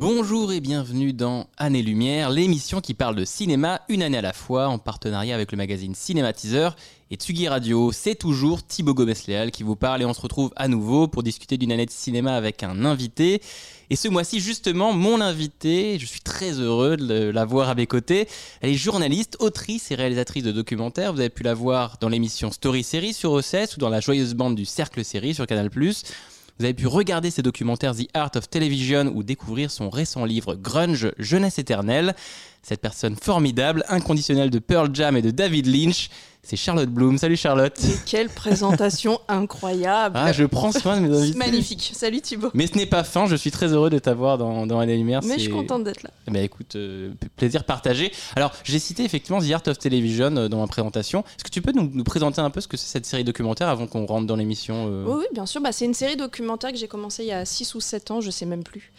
Bonjour et bienvenue dans Année Lumière, l'émission qui parle de cinéma une année à la fois en partenariat avec le magazine Cinématiseur et Tsugi Radio. C'est toujours Thibaut Gomez-Léal qui vous parle et on se retrouve à nouveau pour discuter d'une année de cinéma avec un invité. Et ce mois-ci, justement, mon invité, je suis très heureux de l'avoir à mes côtés. Elle est journaliste, autrice et réalisatrice de documentaires. Vous avez pu la voir dans l'émission Story Série sur OCS ou dans la joyeuse bande du Cercle Série sur Canal+. Vous avez pu regarder ses documentaires The Art of Television ou découvrir son récent livre Grunge, Jeunesse éternelle. Cette personne formidable, inconditionnelle de Pearl Jam et de David Lynch, c'est Charlotte Bloom. Salut Charlotte. Quelle présentation incroyable. Ah, je prends soin de mes invités. Magnifique. Salut Thibaut. Mais ce n'est pas fin, je suis très heureux de t'avoir dans, dans Année Lumière. Mais je suis contente d'être là. Ben, écoute, euh, plaisir partagé. Alors, j'ai cité effectivement The Art of Television euh, dans ma présentation. Est-ce que tu peux nous, nous, présenter un peu ce que c'est cette série documentaire avant qu'on rentre dans l'émission euh oui, oui, bien sûr. Bah, c'est une série documentaire que j'ai commencé il y a 6 ou 7 ans, je sais même plus.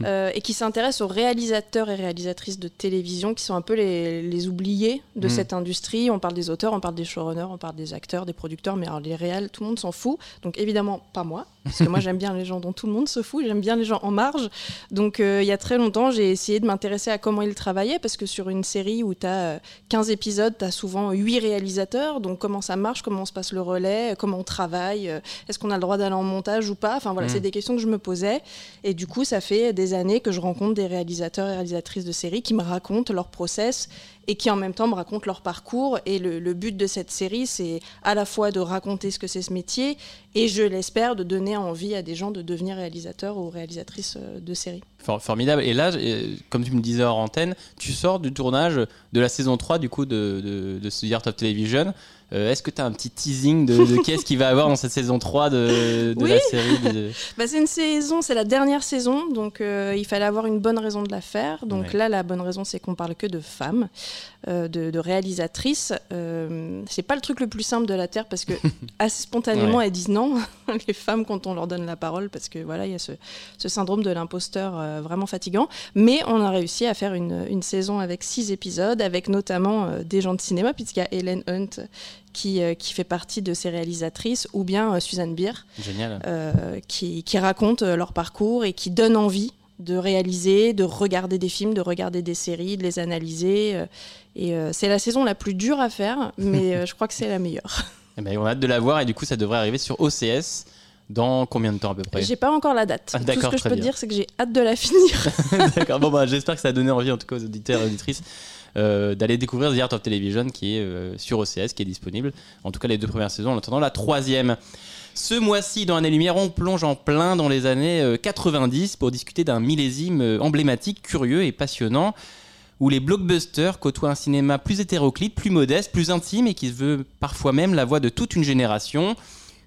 et qui s'intéresse aux réalisateurs et réalisatrices de télévision qui sont un peu les, les oubliés de mm. cette industrie. On parle des auteurs, on parle des showrunners, on parle des acteurs, des producteurs, mais alors les réels, tout le monde s'en fout. Donc évidemment, pas moi, parce que moi j'aime bien les gens dont tout le monde se fout, j'aime bien les gens en marge. Donc euh, il y a très longtemps, j'ai essayé de m'intéresser à comment ils travaillaient, parce que sur une série où tu as 15 épisodes, tu as souvent 8 réalisateurs. Donc comment ça marche, comment se passe le relais, comment on travaille, euh, est-ce qu'on a le droit d'aller en montage ou pas? Enfin voilà, c'est des questions que je me posais. Et du coup, ça fait des années que je rencontre des réalisateurs et réalisatrices de séries qui me racontent leur process et qui en même temps me racontent leur parcours. Et le, le but de cette série, c'est à la fois de raconter ce que c'est ce métier et je l'espère de donner envie à des gens de devenir réalisateurs ou réalisatrices euh, de séries. Formidable. Et là, comme tu me disais hors antenne, tu sors du tournage de la saison 3 du coup de, de, de The Art of Television. Euh, Est-ce que tu as un petit teasing de, de qu'est-ce qu'il va avoir dans cette saison 3 de, de oui. la série de... bah, C'est une saison, c'est la dernière saison, donc euh, il fallait avoir une bonne raison de la faire. Donc ouais. là, la bonne raison, c'est qu'on parle que de femmes, euh, de, réalisatrices. Euh, c'est pas le truc le plus simple de la Terre parce que assez spontanément, ouais. elles disent non, les femmes, quand on leur donne la parole, parce que voilà, il y a ce, ce syndrome de l'imposteur euh, vraiment fatigant. Mais on a réussi à faire une, une saison avec six épisodes, avec notamment euh, des gens de cinéma, puisqu'il y a Helen Hunt qui, euh, qui, fait partie de ces réalisatrices, ou bien Suzanne Beer, qui, qui raconte leur parcours et qui donne envie de réaliser, de regarder des films, de regarder des séries, de les analyser. Et c'est la saison la plus dure à faire, mais je crois que c'est la meilleure. Eh ben, on a hâte de la voir et du coup ça devrait arriver sur OCS. Dans combien de temps à peu près J'ai pas encore la date. Ah, Tout ce que je peux bien. dire, c'est que j'ai hâte de la finir. D'accord. Bon, bah, j'espère que ça a donné envie, en tout cas, aux auditeurs et auditrices, euh, d'aller découvrir The Art of Television, qui est euh, sur OCS, qui est disponible. En tout cas, les deux premières saisons, en attendant la troisième. Ce mois-ci, dans Année Lumière, on plonge en plein dans les années euh, 90 pour discuter d'un millésime euh, emblématique, curieux et passionnant où les blockbusters côtoient un cinéma plus hétéroclite, plus modeste, plus intime et qui veut parfois même la voix de toute une génération.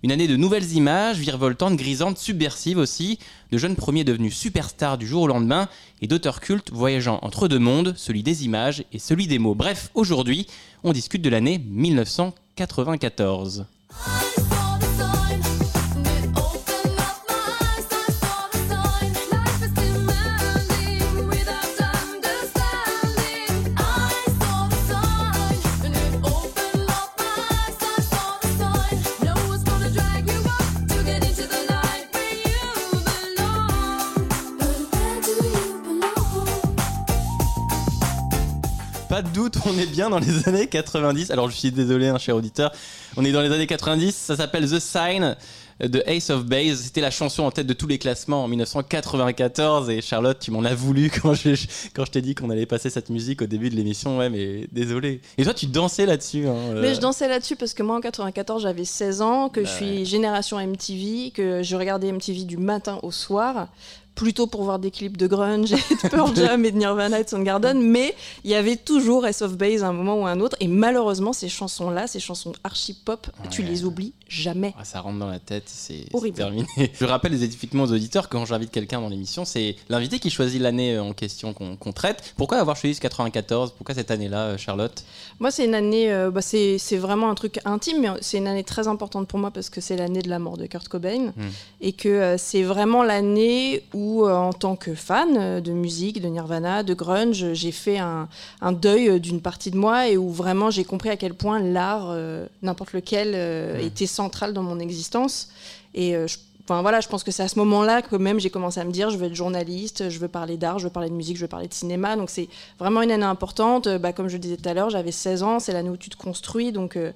Une année de nouvelles images, virevoltantes, grisantes, subversives aussi, de jeunes premiers devenus superstars du jour au lendemain et d'auteurs cultes voyageant entre deux mondes, celui des images et celui des mots. Bref, aujourd'hui, on discute de l'année 1994. Pas de doute, on est bien dans les années 90. Alors je suis désolé, hein, cher auditeur, on est dans les années 90. Ça s'appelle The Sign de Ace of Base. C'était la chanson en tête de tous les classements en 1994. Et Charlotte, tu m'en as voulu quand je, quand je t'ai dit qu'on allait passer cette musique au début de l'émission. Ouais, mais désolé. Et toi, tu dansais là-dessus. Hein, euh... Mais je dansais là-dessus parce que moi, en 94, j'avais 16 ans, que bah je suis ouais. génération MTV, que je regardais MTV du matin au soir plutôt pour voir des clips de grunge et de Pearl Jam et de Nirvana et de Soundgarden, mais il y avait toujours S of Base à un moment ou à un autre, et malheureusement ces chansons-là, ces chansons archi pop, ouais. tu les oublies jamais. Ah, ça rentre dans la tête, c'est terminé. Je rappelle effectivement aux auditeurs quand j'invite quelqu'un dans l'émission, c'est l'invité qui choisit l'année en question qu'on qu traite. Pourquoi avoir choisi ce 94 Pourquoi cette année-là, Charlotte? Moi, c'est une année, euh, bah, c'est vraiment un truc intime, mais c'est une année très importante pour moi parce que c'est l'année de la mort de Kurt Cobain, mm. et que euh, c'est vraiment l'année où où, euh, en tant que fan euh, de musique, de Nirvana, de grunge, j'ai fait un, un deuil euh, d'une partie de moi et où vraiment j'ai compris à quel point l'art, n'importe lequel, était central dans mon existence. Et je, enfin, voilà, je pense que c'est à ce moment-là que même j'ai commencé à me dire je veux être journaliste, je veux parler d'art, je veux parler de musique, je veux parler de cinéma. Donc c'est vraiment une année importante. Bah, comme je le disais tout à l'heure, j'avais 16 ans, c'est l'année où tu te construis. Donc euh,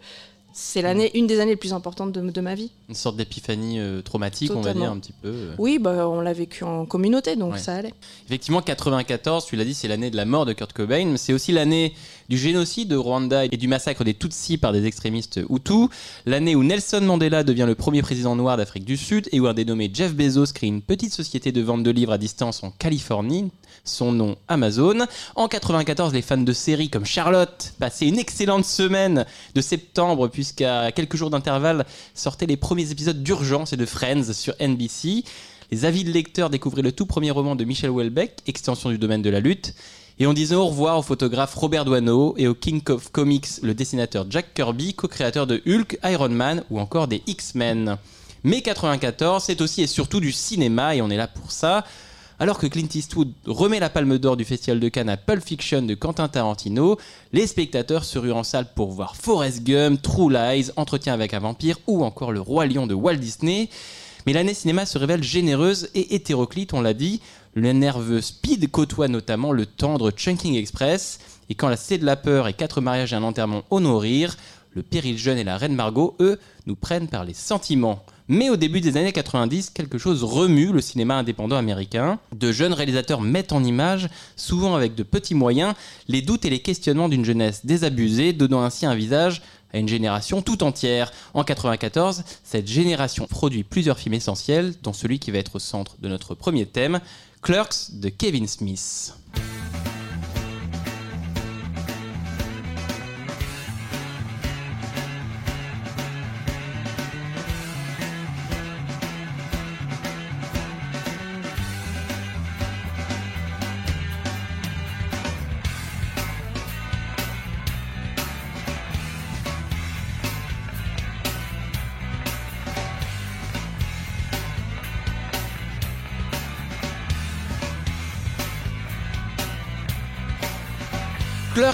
c'est l'année, une des années les plus importantes de, de ma vie. Une sorte d'épiphanie euh, traumatique, on va dire, un petit peu. euh. Oui, bah, on l'a vécu en communauté, donc Ouais. ça allait. Effectivement, 94, tu l'as dit, c'est l'année de la mort de Kurt Cobain, mais c'est aussi l'année du génocide de Rwanda et du massacre des Tutsis par des extrémistes Hutus, l'année où Nelson Mandela devient le premier président noir d'Afrique du Sud et où un dénommé Jeff Bezos crée une petite société de vente de livres à distance en Californie, son nom Amazon. En 94, les fans de séries comme Charlotte passaient une excellente semaine de septembre puisqu'à quelques jours d'intervalle sortaient les premiers épisodes d'Urgence et de Friends sur NBC. Les avides lecteurs découvraient le tout premier roman de Michel Houellebecq, Extension du domaine de la lutte. Et on disait au revoir au photographe Robert Doisneau et au King of Comics, le dessinateur Jack Kirby, co-créateur de Hulk, Iron Man ou encore des X-Men. Mais 94, c'est aussi et surtout du cinéma et on est là pour ça. Alors que Clint Eastwood remet la palme d'or du Festival de Cannes à Pulp Fiction de Quentin Tarantino, les spectateurs se ruent en salle pour voir Forrest Gump, True Lies, Entretien avec un vampire ou encore Le Roi Lion de Walt Disney. Mais l'année cinéma se révèle généreuse et hétéroclite, on l'a dit. Le nerveux Speed côtoie notamment le tendre Chunking Express. Et quand la Cité de la Peur et Quatre mariages et un enterrement honorirent, le Péril jeune et la Reine Margot, eux, nous prennent par les sentiments. Mais au début des années 90, quelque chose remue le cinéma indépendant américain. De jeunes réalisateurs mettent en image, souvent avec de petits moyens, les doutes et les questionnements d'une jeunesse désabusée, donnant ainsi un visage à une génération tout entière. En 94, cette génération produit plusieurs films essentiels, dont celui qui va être au centre de notre premier thème, Clerks de Kevin Smith.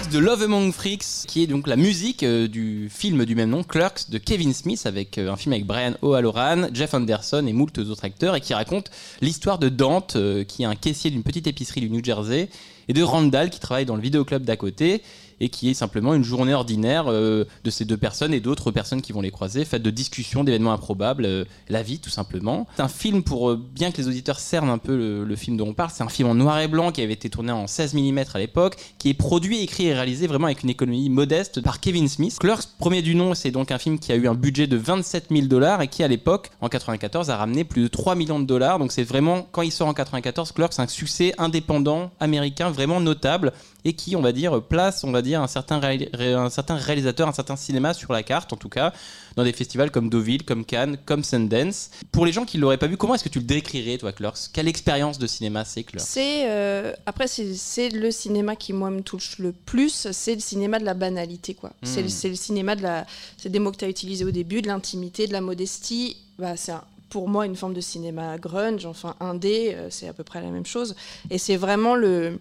Clerks de Love Among Freaks, qui est donc la musique euh, du film du même nom, Clerks de Kevin Smith, avec euh, un film avec Brian O'Halloran, Jeff Anderson et moult autres acteurs, et qui raconte l'histoire de Dante, euh, qui est un caissier d'une petite épicerie du New Jersey, et de Randall, qui travaille dans le vidéoclub d'à côté, et qui est simplement une journée ordinaire euh, de ces deux personnes et d'autres personnes qui vont les croiser, faite de discussions, d'événements improbables, euh, la vie tout simplement. C'est un film pour, euh, bien que les auditeurs cernent un peu le, film dont on parle, c'est un film en noir et blanc qui avait été tourné en 16 mm à l'époque, qui est produit, écrit et réalisé vraiment avec une économie modeste par Kevin Smith. Clerks, premier du nom, c'est donc un film qui a eu un budget de 27 000 dollars et qui à l'époque, en 94, a ramené plus de 3 millions de dollars. Donc c'est vraiment, quand il sort en 94, Clerks, un succès indépendant américain vraiment notable et qui, on va dire, place, on va dire, un certain, un certain réalisateur, un certain cinéma sur la carte, en tout cas, dans des festivals comme Deauville, comme Cannes, comme Sundance. Pour les gens qui ne l'auraient pas vu, comment est-ce que tu le décrirais, toi, Clerks Quelle expérience de cinéma c'est, Clerks C'est euh, après c'est le cinéma qui moi me touche le plus, c'est le cinéma de la banalité quoi. C'est le- c'est le cinéma de la c'est des mots que tu as utilisés au début, de l'intimité, de la modestie. Bah c'est un- pour moi une forme de cinéma grunge, enfin indé, euh, c'est à peu près la même chose. Et c'est vraiment le,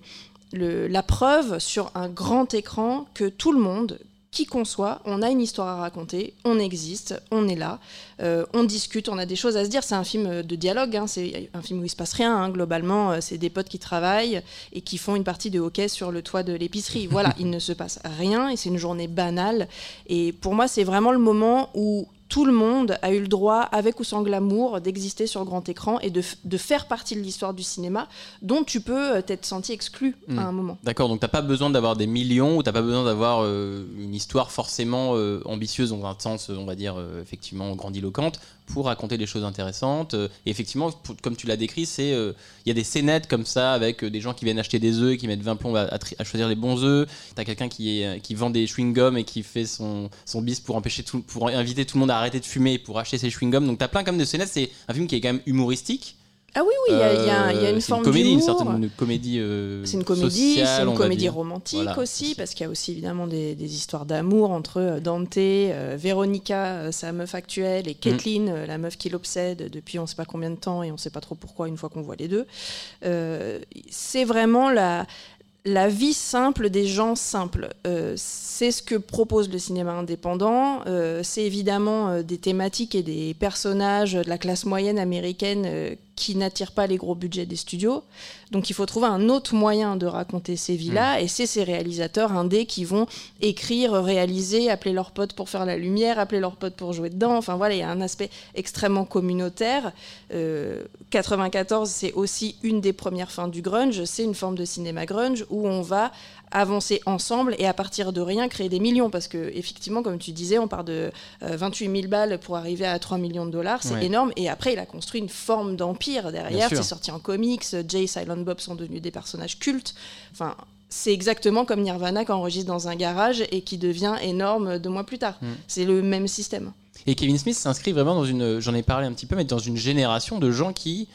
le- la preuve sur un grand écran que tout le monde, qui qu'on soit, on a une histoire à raconter, on existe, on est là, euh, on discute, on a des choses à se dire. C'est un film de dialogue, hein, c'est un film où il se passe rien. hein, globalement, euh, c'est des potes qui travaillent et qui font une partie de hockey sur le toit de l'épicerie. Voilà, il ne se passe rien et c'est une journée banale. Et pour moi, c'est vraiment le moment où tout le monde a eu le droit, avec ou sans glamour, d'exister sur grand écran et de, faire partie de l'histoire du cinéma dont tu peux euh, t'être senti exclu à un moment. D'accord, donc t'as pas besoin d'avoir des millions ou t'as pas besoin d'avoir euh, une histoire forcément euh, ambitieuse dans un sens, on va dire, euh, effectivement grandiloquente pour raconter des choses intéressantes. Euh, Et effectivement, comme tu l'as décrit, c'est euh, il y a des scénettes comme ça avec euh, des gens qui viennent acheter des œufs qui mettent 20 plombs à, choisir les bons œufs. T'as quelqu'un qui, qui vend des chewing-gums et qui fait son, son bis pour empêcher pour inviter tout le monde à arrêter de fumer et pour acheter ses chewing-gums. Donc t'as plein comme de scénettes. C'est un film qui est quand même humoristique. Ah oui, oui, il y a- y, y Euh, une forme comédie, une d'humour. certaine comédie. euh, C'est une comédie, sociale, c'est une comédie romantique Voilà, aussi, parce qu'il y a aussi évidemment des, des histoires d'amour entre euh, Dante, euh, Véronica, sa meuf actuelle, et Kathleen, euh, la meuf qui l'obsède depuis on sait pas combien de temps et on sait pas trop pourquoi une fois qu'on voit les deux. C'est vraiment la, la vie simple des gens simples. Euh, c'est ce que propose le cinéma indépendant. Euh, c'est évidemment euh, des thématiques et des personnages de la classe moyenne américaine qui n'attirent pas les gros budgets des studios. Donc il faut trouver un autre moyen de raconter ces vies-là. Et c'est ces réalisateurs indés qui vont écrire, réaliser, appeler leurs potes pour faire la lumière, appeler leurs potes pour jouer dedans. Enfin voilà, il y a un aspect extrêmement communautaire. Euh, 94, c'est aussi une des premières fins du grunge. C'est une forme de cinéma grunge où on va avancer ensemble et à partir de rien créer des millions. Parce que effectivement comme tu disais on part de euh, 28 000 balles pour arriver à 3 millions de dollars. C'est Ouais. énorme. Et après il a construit une forme d'empire derrière. C'est sorti en comics. Jay Silent Bob sont devenus des personnages cultes. Enfin c'est exactement comme Nirvana qui enregistre dans un garage et qui devient énorme deux mois plus tard. Mm. c'est le même système. Et Kevin Smith s'inscrit vraiment dans une, j'en ai parlé un petit peu, mais dans une génération de gens qui,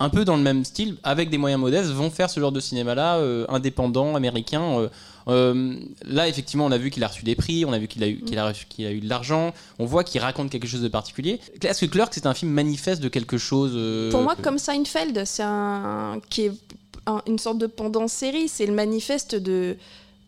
un peu dans le même style, avec des moyens modestes, vont faire ce genre de cinéma-là, euh, indépendant, américain. euh, euh, là, effectivement, on a vu qu'il a reçu des prix, on a vu qu'il a, eu- qu'il a, reçu- qu'il a eu de l'argent, on voit qu'il raconte quelque chose de particulier. Est-ce que Clerk, c'est un film manifeste de quelque chose Pour moi, que- comme Seinfeld, c'est un qui est un- une sorte de pendant série. C'est le manifeste de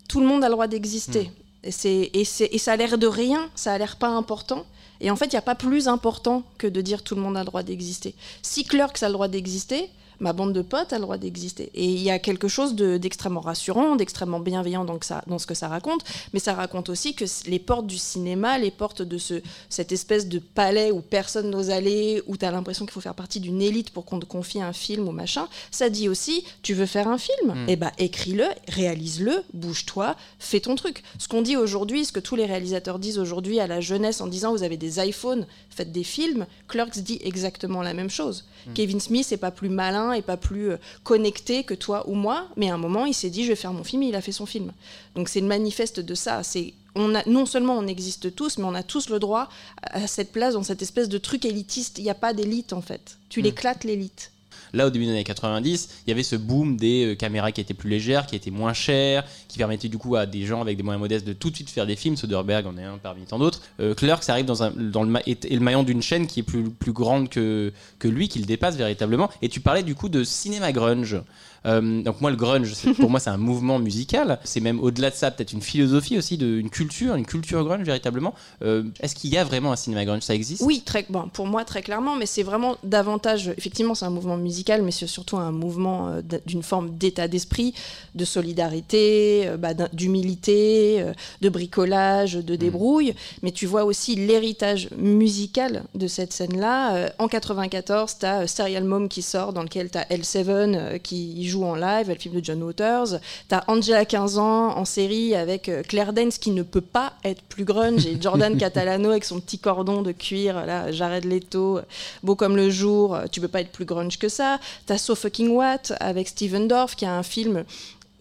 tout le monde a le droit d'exister. Hmm. Et, c'est, et, c'est- et ça a l'air de rien, ça a l'air pas important. Et en fait, il n'y a pas plus important que de dire tout le monde a le droit d'exister. Si Clerks a le droit d'exister, ma bande de potes a le droit d'exister. Et il y a quelque chose de- d'extrêmement rassurant, d'extrêmement bienveillant dans, que ça, dans ce que ça raconte, mais ça raconte aussi que les portes du cinéma, les portes de ce, cette espèce de palais où personne n'ose aller, où tu as l'impression qu'il faut faire partie d'une élite pour qu'on te confie un film ou machin, ça dit aussi, tu veux faire un film Mm. Eh ben écris-le, réalise-le, bouge-toi, fais ton truc. Ce qu'on dit aujourd'hui, ce que tous les réalisateurs disent aujourd'hui à la jeunesse en disant vous avez des iPhones, faites des films, Clerks dit exactement la même chose. Mm. Kevin Smith est pas plus malin et pas plus euh, connecté que toi ou moi, mais à un moment il s'est dit je vais faire mon film et il a fait son film. Donc c'est le manifeste de ça. C'est on a, non seulement on existe tous, mais on a tous le droit à cette place dans cette espèce de truc élitiste. Il n'y a pas d'élite en fait. Tu Mm. l'éclates l'élite. Là, au début des années 90, il y avait ce boom des euh, caméras qui étaient plus légères, qui étaient moins chères, qui permettaient du coup à des gens avec des moyens modestes de tout de suite faire des films. Soderbergh en est un parmi tant d'autres. Euh, Clerks arrive dans, le, maillon d'une chaîne qui est plus, plus grande que, que lui, qui le dépasse véritablement. Et tu parlais du coup de cinéma grunge. Euh, donc moi, le grunge, pour moi, c'est un mouvement musical. C'est même au-delà de ça, peut-être une philosophie aussi, de, une culture, une culture grunge véritablement. Euh, Est-ce qu'il y a vraiment un cinéma grunge? Ça existe? Oui, très, bon, pour moi très clairement, mais c'est vraiment davantage, effectivement c'est un mouvement musical, mais c'est surtout un mouvement euh, d'une forme d'état d'esprit, de solidarité, bah, d'humilité, de bricolage, de débrouille, mais tu vois aussi l'héritage musical de cette scène-là. En 94, tu as Serial Mom qui sort, dans lequel tu as L7 euh, qui joue en live, le film de John Waters, tu as Angela 15 ans en série avec euh, Claire Danes qui ne peut pas être plus grunge, et Jordan Catalano avec son petit cordon de cuir, là, Jared Leto, euh, beau comme le jour, euh, tu peux pas être plus grunge que ça. T'as So Fucking What avec Steven Dorff qui a un film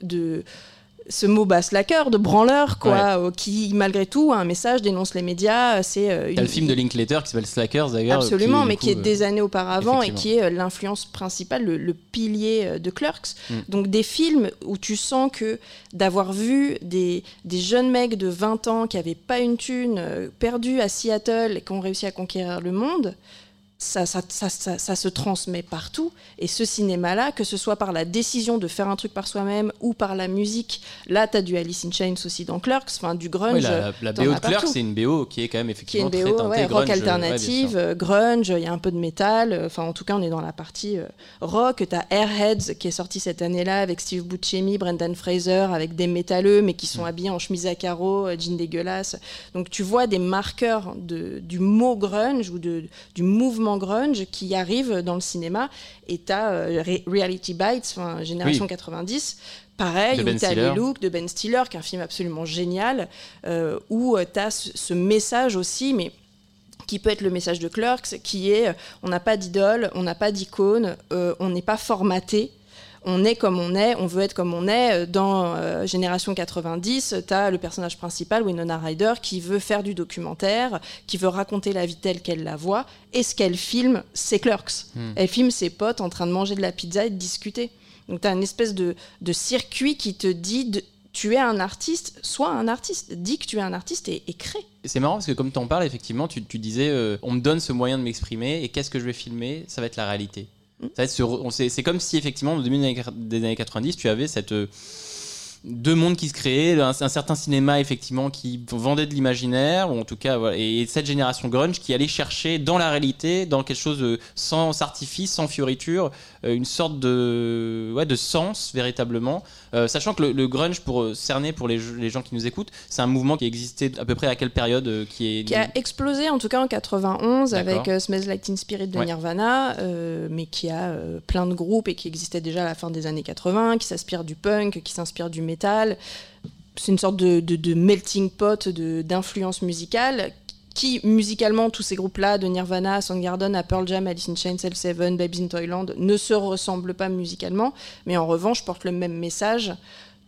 de ce mot bas slacker, de branleur, quoi, euh, qui malgré tout a un message, dénonce les médias. C'est euh, une- le film de Linklater qui s'appelle Slackers d'ailleurs. Absolument, mais coup, qui est euh, des années auparavant et qui est euh, l'influence principale, le, le pilier euh, de Clerks. Mm. Donc des films où tu sens que d'avoir vu des, des jeunes mecs de 20 ans qui n'avaient pas une thune, euh, perdus à Seattle et qui ont réussi à conquérir le monde, ça, ça, ça, ça- ça se transmet partout. Et ce cinéma-là, que ce soit par la décision de faire un truc par soi-même ou par la musique, là, tu as du Alice in Chains aussi dans Clerks, enfin du grunge. Ouais, la, BO as de Clerks, c'est une BO qui est quand même effectivement une très BO, teintée ouais, grunge, rock ouais, alternative, euh, grunge, il y a un peu de métal, euh, enfin en tout cas on est dans la partie euh, rock. T'as Airheads qui est sorti cette année-là avec Steve Buscemi, Brendan Fraser, avec des métalleux mais qui sont Mm. habillés en chemise à carreaux, jeans dégueulasses. Donc tu vois des marqueurs de, du mot grunge ou de, du mouvement grunge qui arrive dans le cinéma. Et t'as euh, Re- Reality Bites, Génération Oui. 90. Pareil, où les looks de Ben Stiller, qui est un film absolument génial, euh, où tu as ce, ce message aussi, mais qui peut être le message de Clerks, qui est euh, on n'a pas d'idole, on n'a pas d'icône, euh, on n'est pas formaté. On est comme on est, on veut être comme on est. Dans euh, Génération 90, tu as le personnage principal, Winona Ryder, qui veut faire du documentaire, qui veut raconter la vie telle qu'elle la voit. Et ce qu'elle filme, c'est Clerks. Hmm. Elle filme ses potes en train de manger de la pizza et de discuter. Donc tu as une espèce de, de circuit qui te dit de- tu es un artiste, sois un artiste. Dis que tu es un artiste et, et crée. C'est marrant parce que comme tu en parles, effectivement, tu, tu disais euh, on me donne ce moyen de m'exprimer et qu'est-ce que je vais filmer? Ça va être la réalité. C'est comme si effectivement au début des années 90, tu avais cette euh, deux mondes qui se créaient, un, un certain cinéma effectivement qui vendait de l'imaginaire, ou en tout cas, voilà, et cette génération grunge qui allait chercher dans la réalité, dans quelque chose sans artifice, sans fioriture, euh, une sorte de, ouais, de sens véritablement. Euh, sachant que le, le grunge, pour euh, cerner pour les, les gens qui nous écoutent, c'est un mouvement qui existait à peu près à quelle période euh, qui est Qui a explosé en tout cas en 91 D'accord. avec Smells Like Teen Spirit de Ouais. Nirvana, mais qui a plein de groupes et qui existait déjà à la fin des années 80, qui s'inspire du punk, qui s'inspire du C'est une sorte de, melting pot d'influence musicale qui, musicalement, tous ces groupes-là, de Nirvana à Soundgarden à Pearl Jam, Alice in Chains, L7, Babes in Toyland, ne se ressemblent pas musicalement, mais en revanche portent le même message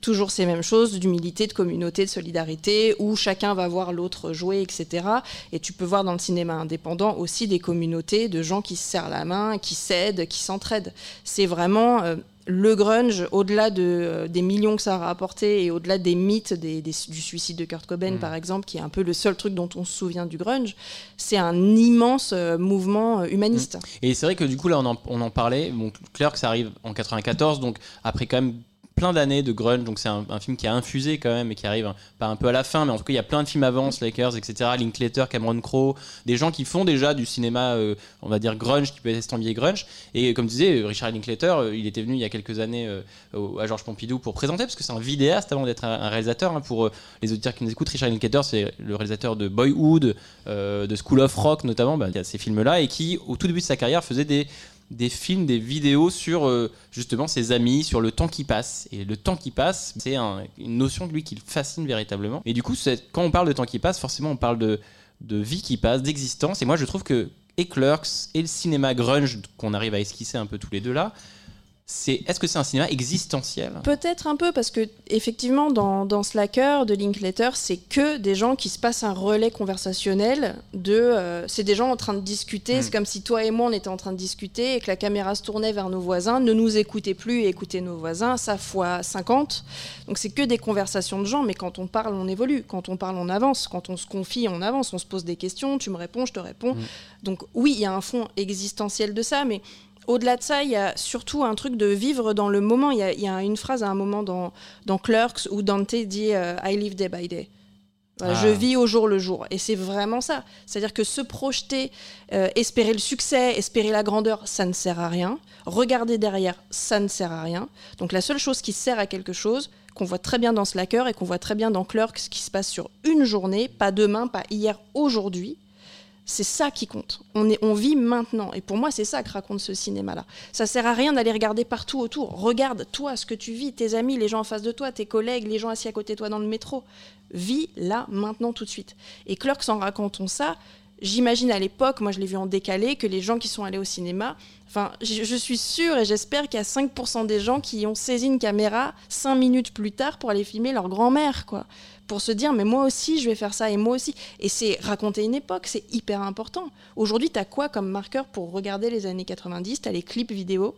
toujours ces mêmes choses d'humilité, de communauté, de solidarité, où chacun va voir l'autre jouer, etc. Et tu peux voir dans le cinéma indépendant aussi des communautés de gens qui se serrent la main, qui s'aident, qui s'entraident. C'est vraiment euh, le grunge, au-delà de, euh, des millions que ça a rapporté et au-delà des mythes des- des- du suicide de Kurt Cobain, Mm. par exemple, qui est un peu le seul truc dont on se souvient du grunge, c'est un immense euh, mouvement euh, humaniste. Et c'est vrai que du coup, là, on en, on en parlait. Bon, ça arrive en 94, donc après quand même plein d'années de grunge. Donc c'est un, film qui a infusé quand même et qui arrive hein, pas un peu à la fin, mais en tout cas, il y a plein de films avant, Lakers, etc. Linklater, Cameron Crowe, des gens qui font déjà du cinéma, euh, on va dire grunge, qui peut être estampillé grunge. Et comme tu disais, Richard Linklater, euh, il était venu il y a quelques années euh, à Georges Pompidou pour présenter, parce que c'est un vidéaste avant d'être un, réalisateur. hein. pour les auditeurs qui nous écoutent, Richard Linklater, c'est le réalisateur de Boyhood, de School of Rock notamment, bah, il y a ces films-là, et qui, au tout début de sa carrière, faisait des, des films, des vidéos sur euh, justement ses amis, sur le temps qui passe. Et le temps qui passe, c'est un- une notion de lui qui le fascine véritablement. Et du coup, quand on parle de temps qui passe, forcément, on parle de, vie qui passe, d'existence. Et moi, je trouve que et et le cinéma grunge qu'on arrive à esquisser un peu tous les deux là, c'est est-ce que c'est un cinéma existentiel? Peut-être un peu, parce que effectivement, dans, dans Slacker de Linklater, c'est que des gens qui se passent un relais conversationnel. De, euh, c'est des gens en train de discuter. Mm. C'est comme si toi et moi on était en train de discuter et que la caméra se tournait vers nos voisins, ne nous écoutez plus et écoutez nos voisins. Ça fois 50. Donc c'est que des conversations de gens. Mais quand on parle, on évolue. Quand on parle, on avance. Quand on se confie, on avance. On se pose des questions. Tu me réponds, je te réponds. Mm. Donc oui, il y a un fond existentiel de ça, mais au-delà de ça, il y a surtout un truc de vivre dans le moment. Il y a, il y a une phrase à un moment dans, dans Clerks où Dante dit euh, I live day by day. Voilà, Ah. Je vis au jour le jour. Et c'est vraiment ça. C'est-à-dire que se projeter, euh, espérer le succès, espérer la grandeur, ça ne sert à rien. Regarder derrière, ça ne sert à rien. Donc la seule chose qui sert à quelque chose, qu'on voit très bien dans Slacker et qu'on voit très bien dans Clerks, qui se passe sur une journée, pas demain, pas hier, aujourd'hui, c'est ça qui compte. On, est, on vit maintenant. Et pour moi, c'est ça que raconte ce cinéma-là. Ça sert à rien d'aller regarder partout autour. Regarde, toi, ce que tu vis, tes amis, les gens en face de toi, tes collègues, les gens assis à côté de toi dans le métro. Vis là, maintenant, tout de suite. Et Clerks, en racontant ça, j'imagine à l'époque, moi je l'ai vu en décalé, que les gens qui sont allés au cinéma, enfin, je, suis sûre et j'espère qu'il y a 5% des gens qui ont saisi une caméra 5 minutes plus tard pour aller filmer leur grand-mère, quoi. Pour se dire mais moi aussi je vais faire ça et moi aussi. Et c'est raconter une époque c'est hyper important. Aujourd'hui t'as quoi comme marqueur pour regarder les années 90 t'as les clips vidéo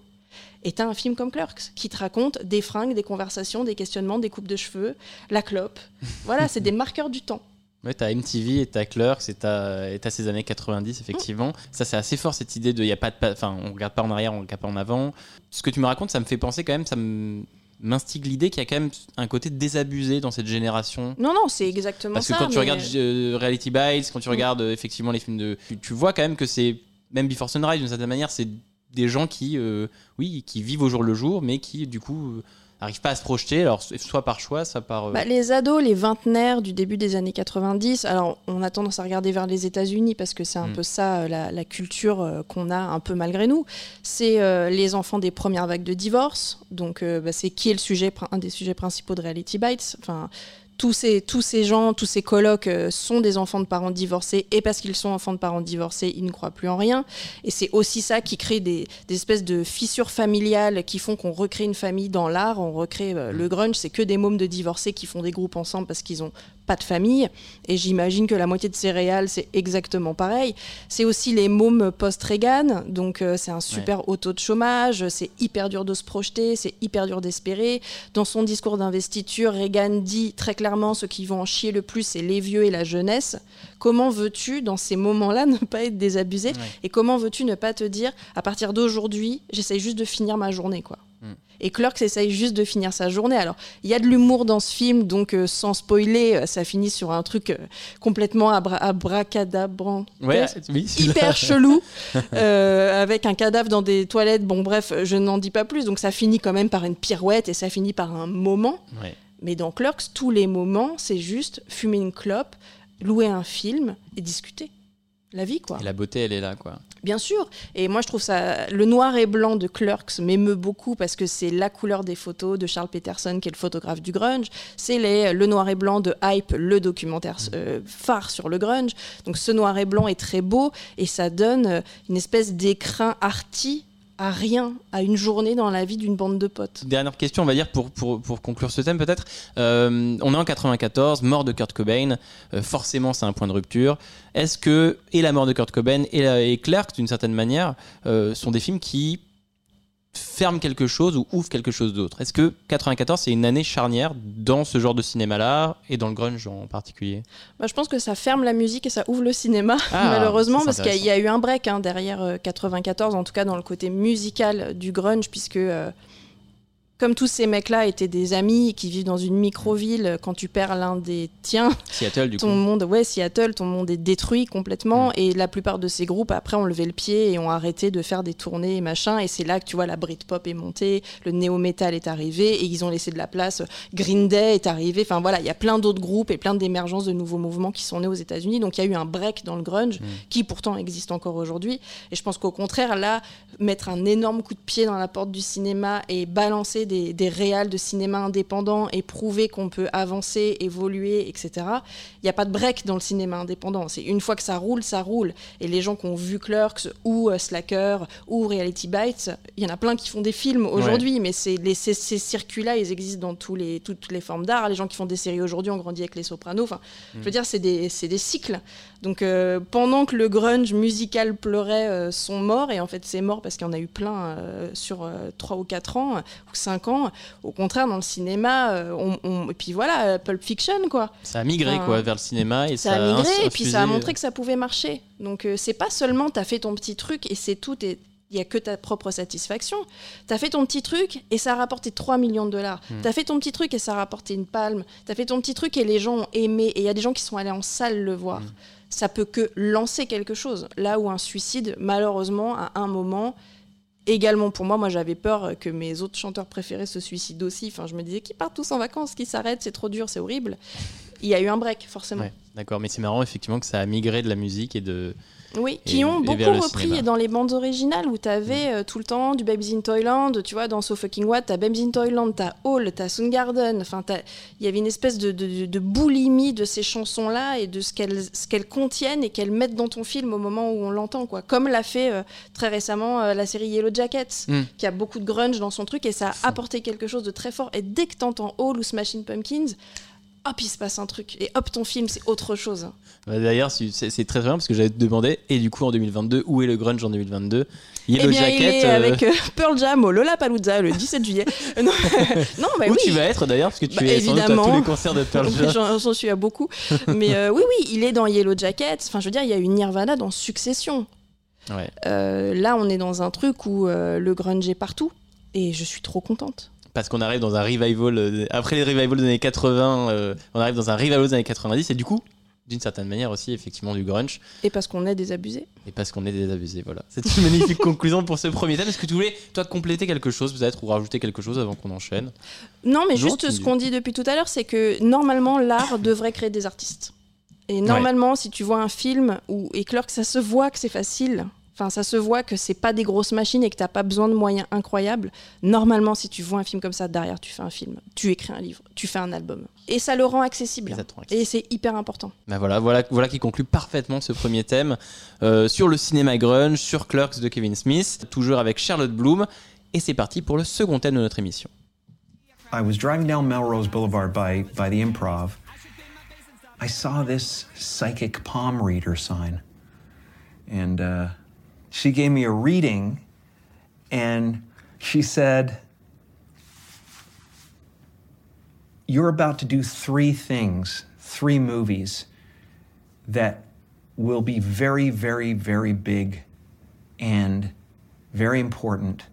et t'as un film comme Clerks qui te raconte des fringues des conversations des questionnements des coupes de cheveux la clope. Voilà c'est des marqueurs du temps Ouais, t'as MTV et t'as Clerks et t'as et t'as ces années 90, effectivement. Ça, c'est assez fort, cette idée de. Y a pas de enfin, on regarde pas en arrière, on regarde pas en avant. Ce que tu me racontes, ça me fait penser quand même, ça me- m'instigue l'idée qu'il y a quand même un côté désabusé dans cette génération. non non c'est exactement Parce que ça quand tu regardes euh, Reality Bites, quand tu regardes euh, effectivement les films de. Tu, tu vois quand même que c'est. Même Before Sunrise, d'une certaine manière, c'est des gens qui, euh, oui, qui vivent au jour le jour, mais qui, du coup, n'arrivent pas à se projeter, alors soit par choix, soit par. euh, Bah, les ados, les vingtenaires du début des années 90, alors on a tendance à regarder vers les États-Unis parce que c'est un Mm. peu ça euh, la, la culture euh, qu'on a un peu malgré nous. C'est euh, les enfants des premières vagues de divorce, donc euh, bah, c'est qui est le sujet, un des sujets principaux de Reality Bites. Enfin, tous ces, gens, tous ces colocs euh, sont des enfants de parents divorcés et parce qu'ils sont enfants de parents divorcés, ils ne croient plus en rien. Et c'est aussi ça qui crée des, des espèces de fissures familiales qui font qu'on recrée une famille dans l'art, on recrée euh, le grunge, c'est que des mômes de divorcés qui font des groupes ensemble parce qu'ils ont pas de famille. Et j'imagine que la moitié de céréales, c'est exactement pareil. C'est aussi les mômes post-Reagan. Donc, euh, c'est un super haut taux de chômage. C'est hyper dur de se projeter. C'est hyper dur d'espérer. Dans son discours d'investiture, Reagan dit très clairement ce qui vont en chier le plus, c'est les vieux et la jeunesse. Comment veux-tu, dans ces moments-là, ne pas être désabusé Et comment veux-tu ne pas te dire, à partir d'aujourd'hui, j'essaye juste de finir ma journée, quoi? Et Clerks essaye juste de finir sa journée. Alors, il y a de l'humour dans ce film, donc euh, sans spoiler, euh, ça finit sur un truc euh, complètement abra abracadabrant. Ouais, oui, hyper chelou, avec un cadavre dans des toilettes. Bon, bref, je n'en dis pas plus. Donc, ça finit quand même par une pirouette et ça finit par un moment. Ouais. Mais dans Clerks, tous les moments, c'est juste fumer une clope, louer un film et discuter. La vie, quoi. Et la beauté, elle est là, quoi. Bien sûr. Et moi, je trouve ça. Le noir et blanc de Clerks m'émeut beaucoup parce que c'est la couleur des photos de Charles Peterson, qui est le photographe du grunge. C'est les... le noir et blanc de Hype, le documentaire euh, phare sur le grunge. Donc, ce noir et blanc est très beau et ça donne euh, une espèce d'écrin arty à rien, à une journée dans la vie d'une bande de potes. Dernière question, on va dire, pour, pour, pour conclure ce thème peut-être. Euh, on est en 94, mort de Kurt Cobain. Euh, forcément, c'est un point de rupture. Est-ce que, et la mort de Kurt Cobain et, la, et Clerks, d'une certaine manière, euh, sont des films qui ferment quelque chose ou ouvrent quelque chose d'autre. Est-ce que 94, c'est une année charnière dans ce genre de cinéma-là et dans le grunge en particulier? Bah, je pense que ça ferme la musique et ça ouvre le cinéma, Ah, malheureusement, ça, parce qu'il y, a- il y a eu un break hein, derrière euh, 94, en tout cas dans le côté musical du grunge, puisque euh, comme tous ces mecs-là étaient des amis qui vivent dans une micro-ville, quand tu perds l'un des tiens, Seattle, du ton coup. monde, ouais, Seattle, ton monde est détruit complètement. Mm. Et la plupart de ces groupes, après, ont levé le pied et ont arrêté de faire des tournées et machin. Et c'est là que tu vois, la Britpop est montée, le néo-metal est arrivé et ils ont laissé de la place. Green Day est arrivé. Enfin voilà, il y a plein d'autres groupes et plein d'émergences de nouveaux mouvements qui sont nés aux États-Unis. Donc il y a eu un break dans le grunge qui pourtant existe encore aujourd'hui. Et je pense qu'au contraire, là, mettre un énorme coup de pied dans la porte du cinéma et balancer des, des réals de cinéma indépendants et prouver qu'on peut avancer, évoluer, etc. Il n'y a pas de break dans le cinéma indépendant. C'est une fois que ça roule, ça roule. Et les gens qui ont vu Clerks ou euh, Slacker ou Reality Bites, il y en a plein qui font des films aujourd'hui, mais c'est les, ces, ces circuits-là, ils existent dans tous les, toutes les formes d'art. Les gens qui font des séries aujourd'hui ont grandi avec les Sopranos. Enfin, je veux dire, c'est des, c'est des cycles. Donc euh, pendant que le grunge musical pleurait, euh, sont morts, et en fait c'est mort parce qu'il y en a eu plein euh, sur 3 ou 4 ans, ou 5 ans. Au contraire, dans le cinéma, euh, on, on- et puis voilà, euh, Pulp Fiction, quoi. Ça a migré, Enfin, quoi, vers le cinéma. Et Ça ça, a migré, et puis ça a montré que ça pouvait marcher. Donc euh, c'est pas seulement t'as fait ton petit truc et c'est tout, et il y a que ta propre satisfaction. T'as fait ton petit truc et ça a rapporté 3 millions de dollars. Hmm. T'as fait ton petit truc et ça a rapporté une palme. T'as fait ton petit truc et les gens ont aimé, et il y a des gens qui sont allés en salle le voir. Hmm. Ça peut que lancer quelque chose. Là où un suicide, malheureusement, à un moment, également pour moi, moi j'avais peur que mes autres chanteurs préférés se suicident aussi. Enfin, je me disais qu'ils partent tous en vacances, qu'ils s'arrêtent, c'est trop dur, c'est horrible. Il y a eu un break, forcément. D'accord, mais c'est marrant effectivement que ça a migré de la musique et de. Oui, Et- qui ont beaucoup le repris dans les bandes originales où t'avais euh, tout le temps du Babes in Toyland, tu vois, dans So Fucking What, t'as Babes in Toyland, t'as Hall, t'as Soundgarden, enfin, il y avait une espèce de, de, de boulimie de ces chansons-là et de ce qu'elles ce qu'elles contiennent et qu'elles mettent dans ton film au moment où on l'entend, quoi. Comme l'a fait euh, très récemment euh, la série Yellow Jackets, Mm. qui a beaucoup de grunge dans son truc et ça a apporté quelque chose de très fort. Et dès que t'entends Hall ou Smashing Pumpkins, hop, il se passe un truc. Et hop, ton film, c'est autre chose. Bah, D'ailleurs, c'est très bien parce que j'avais demandé, et du coup en 2022, où est le grunge en 2022 Eh Yellow il Jacket. est euh, avec euh, Pearl Jam au Lollapalooza le 17 juillet. Euh, non, non, bah où oui. tu vas être d'ailleurs Parce que tu Bah, es sans doute à tous évidemment. les concerts de Pearl Jam. J'en suis à beaucoup. Mais euh, oui, oui, il est dans Yellow Jacket. Enfin, je veux dire, il y a eu Nirvana dans Succession. Ouais. Euh, là, on est dans un truc où euh, le grunge est partout. Et je suis trop contente. Parce qu'on arrive dans un revival. euh, après les revivals des années 80, euh, on arrive dans un revival des années 90, et du coup, d'une certaine manière aussi, effectivement, du grunge. Et parce qu'on est désabusé. Et parce qu'on est désabusés, voilà. C'est une magnifique conclusion pour ce premier thème. Est-ce que tu voulais, toi, compléter quelque chose, peut-être, ou rajouter quelque chose avant qu'on enchaîne? Non, mais Non, juste ce qu'on dit depuis tout à l'heure, c'est que normalement, l'art devrait créer des artistes. Et normalement, si tu vois un film où, et que ça se voit que c'est facile, Enfin, ça se voit que c'est pas des grosses machines et que t'as pas besoin de moyens incroyables. Normalement, si tu vois un film comme ça, derrière, tu fais un film, tu écris un livre, tu fais un album. Et ça le rend accessible. Et c'est hyper important. Ben voilà, voilà, voilà qui conclut parfaitement ce premier thème euh, sur le cinéma grunge, sur Clerks de Kevin Smith, toujours avec Charlotte Bloom. Et c'est parti pour le second thème de notre émission. I was driving down Melrose Boulevard by, by the improv. I saw this psychic palm reader sign. And uh, she gave me a reading, and she said, You're about to do three things, three movies that will be very, very, very big and very important.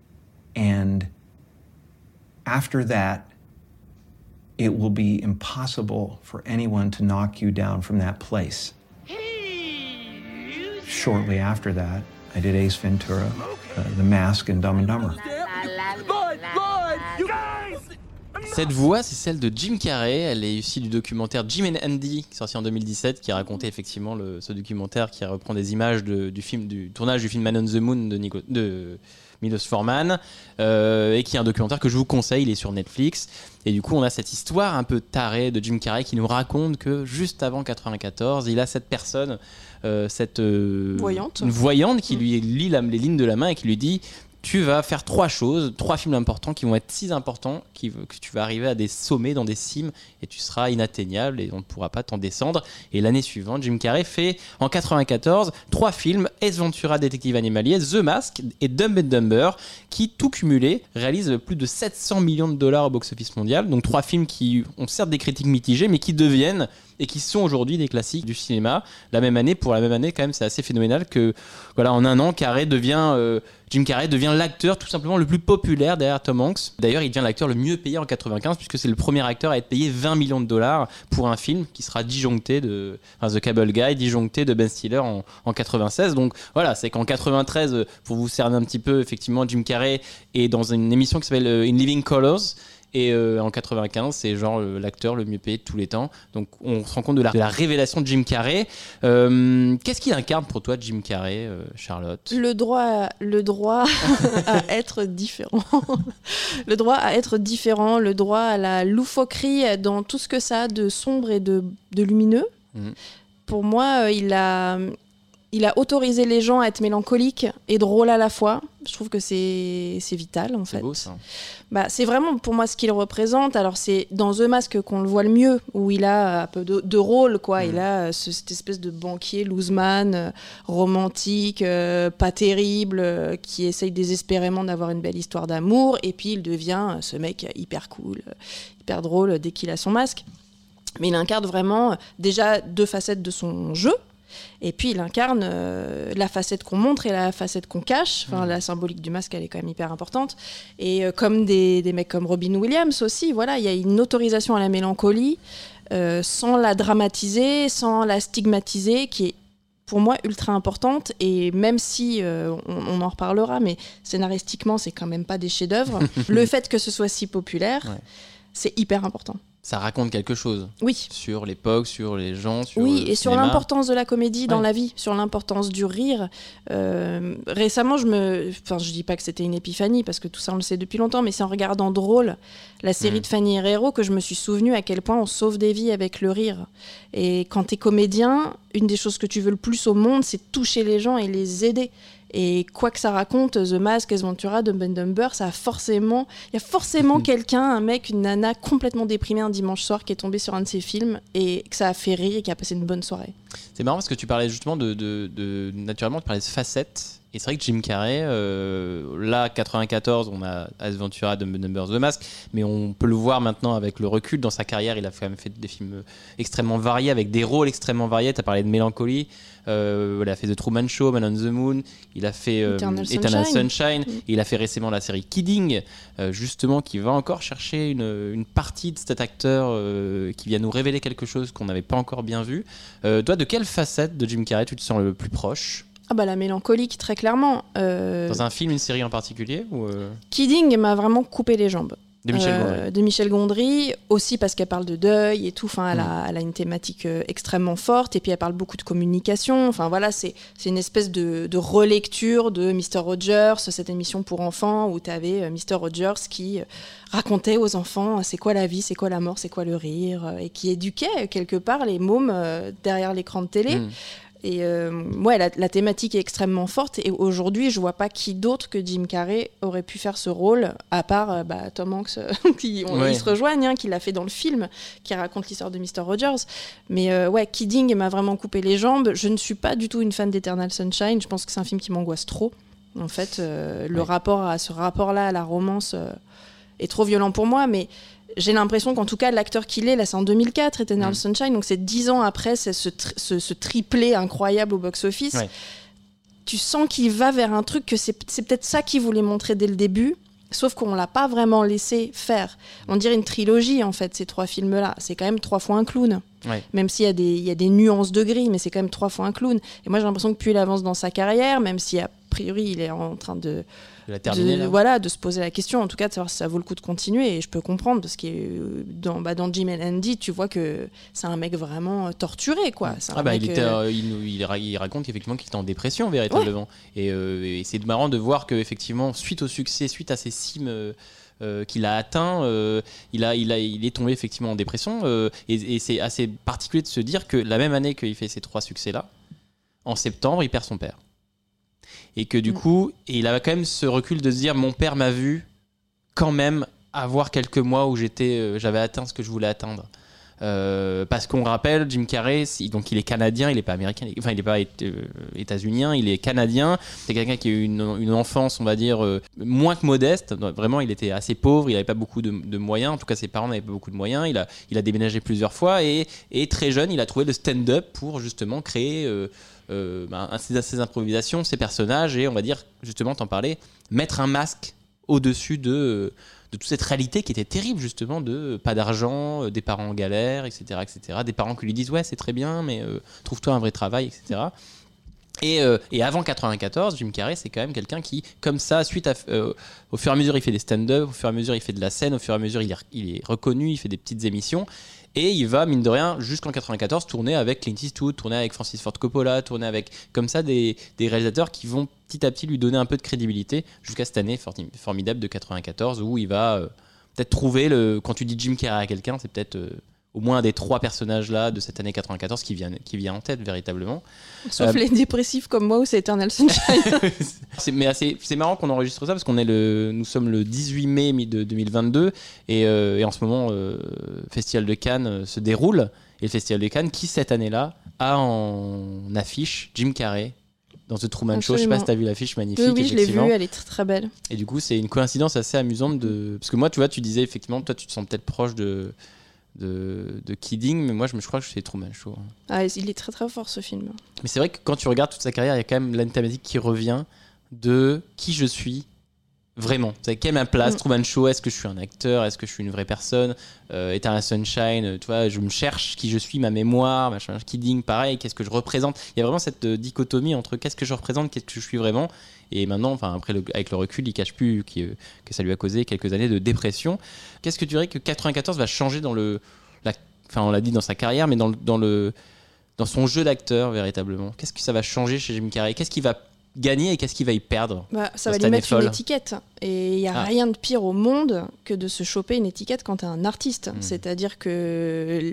And after that, it will be impossible for anyone to knock you down from that place. Shortly after that, I did Ace Ventura, uh, The Mask, and Dumb and Dumber. Cette voix, c'est celle de Jim Carrey. Elle est issue du documentaire Jim and Andy, sorti en 2017, qui racontait effectivement ce documentaire qui reprend des images du, tournage du film Man on the Moon de, Nico- Milos Forman, euh, et qui est un documentaire que je vous conseille. Il est sur Netflix. Et du coup, on a cette histoire un peu tarée de Jim Carrey qui nous raconte que juste avant 94, il a cette personne, cette euh, Voyante. qui lui lit la- les lignes de la main et qui lui dit tu vas faire trois choses, trois films importants qui vont être si importants qui- que tu vas arriver à des sommets dans des cimes et tu seras inatteignable et on ne pourra pas t'en descendre. Et l'année suivante, Jim Carrey fait en 94 trois films Ace Ventura, Détective Animalier, The Mask et Dumb and Dumber qui, tout cumulé, réalisent plus de 700 millions de dollars au box-office mondial. Donc trois films qui ont certes des critiques mitigées mais qui deviennent et qui sont aujourd'hui des classiques du cinéma. La même année, pour la même année, quand même, c'est assez phénoménal que, voilà, en un an, Carrey devient, euh, Jim Carrey devient l'acteur tout simplement le plus populaire derrière Tom Hanks. D'ailleurs, il devient l'acteur le mieux payé en 95 puisque c'est le premier acteur à être payé 20 millions de dollars pour un film qui sera disjoncté de, The Cable Guy, disjoncté de Ben Stiller en, en 96. Donc voilà, c'est qu'en 93, euh, pour vous cerner un petit peu, effectivement, Jim Carrey est dans une émission qui s'appelle euh, In Living Colors. Et euh, en 95, c'est genre euh, l'acteur le mieux payé de tous les temps. Donc on se rend compte de la, de la révélation de Jim Carrey. Euh, Qu'est-ce qu'il incarne pour toi, Jim Carrey, euh, Charlotte? Le droit, le droit à être différent. le droit à être différent, le droit à la loufoquerie dans tout ce que ça a de sombre et de, de lumineux. Mhm. Pour moi, il a, il a autorisé les gens à être mélancoliques et drôles à la fois. Je trouve que c'est c'est vital en C'est fait. ça. Bah, c'est vraiment pour moi ce qu'il représente. Alors c'est dans The Mask qu'on le voit le mieux, où il a un peu de, de rôle, quoi. Il a euh, ce- cette espèce de banquier loseman, euh, romantique, euh, pas terrible, euh, qui essaye désespérément d'avoir une belle histoire d'amour, et puis il devient euh, ce mec hyper cool, euh, hyper drôle dès qu'il a son masque. Mais il incarne vraiment euh, déjà deux facettes de son jeu. Et puis il incarne euh, la facette qu'on montre et la facette qu'on cache. Enfin, la symbolique du masque, elle est quand même hyper importante. Et euh, comme des, des mecs comme Robin Williams aussi, voilà, il y a une autorisation à la mélancolie euh, sans la dramatiser, sans la stigmatiser, qui est pour moi ultra importante. Et même si euh, on, on en reparlera, mais scénaristiquement, c'est quand même pas des chefs-d'œuvre. le fait que ce soit si populaire, Ouais. c'est hyper important. Ça raconte quelque chose Oui. sur l'époque, sur les gens, sur Oui, le et sur l'importance de la comédie dans Ouais. la vie, sur l'importance du rire. Euh, récemment, je me, enfin, je dis pas que c'était une épiphanie parce que tout ça on le sait depuis longtemps, mais c'est en regardant Drôle, la série Mm. de Fanny Herrero, que je me suis souvenu à quel point on sauve des vies avec le rire. Et quand t'es comédien, une des choses que tu veux le plus au monde, c'est toucher les gens et les aider. Et quoi que ça raconte, The Mask, Ace Ventura, Dumb and Dumber, ça a forcément, il y a forcément quelqu'un, un mec, une nana complètement déprimée un dimanche soir qui est tombé sur un de ces films et que ça a fait rire et qui a passé une bonne soirée. C'est marrant parce que tu parlais justement de, de- de- naturellement tu parlais de facettes. Et c'est vrai que Jim Carrey, euh, là 94, on a Ace Ventura, Dumb and Dumber, The Mask, mais on peut le voir maintenant avec le recul dans sa carrière. Il a quand même fait des films extrêmement variés avec des rôles extrêmement variés. Tu as parlé de mélancolie. Euh, il a fait The Truman Show, Man on the Moon. Il a fait euh, Eternal Eternal Sunshine. Sunshine. Il a fait récemment la série Kidding, euh, justement, qui va encore chercher une, une partie de cet acteur euh, qui vient nous révéler quelque chose qu'on n'avait pas encore bien vu. Toi, de quelle facette de Jim Carrey tu te sens le plus proche? Ah bah la mélancolique, très clairement. Euh, Dans un film, une série en particulier ou euh, Kidding m'a vraiment coupé les jambes. De Michel euh, Gondry. de Michel Gondry, aussi parce qu'elle parle de deuil et tout. Enfin, elle, Mm. a, elle a une thématique euh, extrêmement forte et puis elle parle beaucoup de communication. Enfin voilà, c'est une espèce de, de relecture de Mr. Rogers, cette émission pour enfants où tu avais Mr. Rogers qui racontait aux enfants c'est quoi la vie, c'est quoi la mort, c'est quoi le rire et qui éduquait quelque part les mômes derrière l'écran de télé. Mm. Et euh, ouais, la, la thématique est extrêmement forte. Et aujourd'hui, je vois pas qui d'autre que Jim Carrey aurait pu faire ce rôle, à part euh, bah, Tom Hanks, euh, qui on, Ouais. ils se rejoignent, hein, qui l'a fait dans le film, qui raconte l'histoire de Mr. Rogers. Mais ouais, Kidding m'a vraiment coupé les jambes. Je ne suis pas du tout une fan d'Eternal Sunshine. Je pense que c'est un film qui m'angoisse trop. En fait, euh, le Ouais. rapport à ce rapport-là à la romance euh, est trop violent pour moi. Mais j'ai l'impression qu'en tout cas, l'acteur qu'il est, là, c'est en 2004, Eternal Mm. Sunshine, donc c'est dix ans après c'est ce, tri- ce, ce triplé incroyable au box-office. Ouais. Tu sens qu'il va vers un truc que c'est peut-être ça qu'il voulait montrer dès le début, sauf qu'on l'a pas vraiment laissé faire. On dirait une trilogie, en fait, ces trois films-là. C'est quand même trois fois un clown. Ouais. Même s'il y, a des- il y a des nuances de gris, mais c'est quand même trois fois un clown. Et moi, j'ai l'impression que plus il avance dans sa carrière, même si a priori il est en train de, De la terminer de, là. voilà, de se poser la question, en tout cas de savoir si ça vaut le coup de continuer. Et je peux comprendre, parce que euh, dans, bah, dans Jim and Andy, tu vois que c'est un mec vraiment euh, torturé, quoi. Ah bah, il, était, euh, il, nous- il ra- il raconte effectivement qu'il était en dépression véritablement. Et, euh, et c'est marrant de voir que effectivement suite au succès, suite à ces cimes euh, qu'il a atteint, euh, il, a, il, a, il est tombé effectivement en dépression. euh, et et c'est assez particulier de se dire que la même année qu'il fait ces trois succès-là, en septembre, il perd son père. Et que du Mm. coup, il avait quand même ce recul de se dire mon père m'a vu quand même avoir quelques mois où j'étais, euh, j'avais atteint ce que je voulais atteindre. Euh, parce qu'on rappelle, Jim Carrey, donc il est canadien, il n'est pas américain, enfin il n'est pas euh, états-unien, il est canadien. C'est quelqu'un qui a eu une, une enfance, on va dire, euh, moins que modeste. Vraiment, il était assez pauvre, il n'avait pas beaucoup de, de moyens. En tout cas, ses parents n'avaient pas beaucoup de moyens. Il a, il a déménagé plusieurs fois et, et très jeune, il a trouvé le stand-up pour justement créer euh, euh, ses, ses improvisations, ses personnages et on va dire, justement, t'en parlais, mettre un masque au-dessus de, de toute cette réalité qui était terrible justement de euh, pas d'argent, euh, des parents en galère, etc., etc. Des parents qui lui disent ouais c'est très bien mais euh, trouve-toi un vrai travail, etc. Et, et avant 94, Jim Carrey, c'est quand même quelqu'un qui, comme ça, suite au fur et à mesure, il fait des stand-up, au fur et à mesure, il fait de la scène, au fur et à mesure, il est reconnu, il fait des petites émissions. Et il va, mine de rien, jusqu'en 94, tourner avec Clint Eastwood, tourner avec Francis Ford Coppola, tourner avec, comme ça, des, réalisateurs qui vont petit à petit lui donner un peu de crédibilité jusqu'à cette année formidable de 94 où il va euh, peut-être trouver le. Quand tu dis Jim Carrey à quelqu'un, c'est peut-être euh, au moins un des trois personnages là de cette année 94 qui vient, qui vient en tête véritablement. Sauf euh, les dépressifs comme moi où c'est Eternal Sunshine. c'est, mais c'est marrant qu'on enregistre ça parce qu'on est le, nous sommes le 18 mai de 2022 et, euh, et en ce moment, euh, le Festival de Cannes euh, se déroule. Et le Festival de Cannes, qui cette année-là a en affiche Jim Carrey dans The Truman Show. Je sais pas Absolument. si tu as vu l'affiche magnifique. oui, oui, je l'ai vue, elle est très très belle. Et du coup, c'est une coïncidence assez amusante de. Parce que moi, tu vois, tu disais effectivement, toi, tu te sens peut-être proche de, de, de Kidding, mais moi, je je crois que c'est Truman Show. Ah, il est très très fort ce film. Mais c'est vrai que quand tu regardes toute sa carrière, il y a quand même la thématique qui revient de qui je suis vraiment. C'est quelle est ma place? Mm. Truman Show, est-ce que je suis un acteur? Est-ce que je suis une vraie personne? Euh, Eternal Sunshine, euh, tu vois, je me cherche qui je suis, ma mémoire, machin, Kidding, pareil, qu'est-ce que je représente? Il y a vraiment cette euh, dichotomie entre qu'est-ce que je représente, qu'est-ce que je suis vraiment. Et maintenant, enfin, après, le- avec le recul, il cache plus qu'il- euh, que ça lui a causé quelques années de dépression. Qu'est-ce que tu dirais que 94 va changer dans le. la- Enfin, on l'a dit dans sa carrière, mais dans dans le, dans son jeu d'acteur véritablement? Qu'est-ce que ça va changer chez Jim Carrey? Qu'est-ce qu'il va gagner et qu'est-ce qu'il va y perdre Bah, ça va lui mettre une étiquette. Et il n'y a Ah. rien de pire au monde que de se choper une étiquette quand tu es un artiste. Mm. C'est-à-dire que.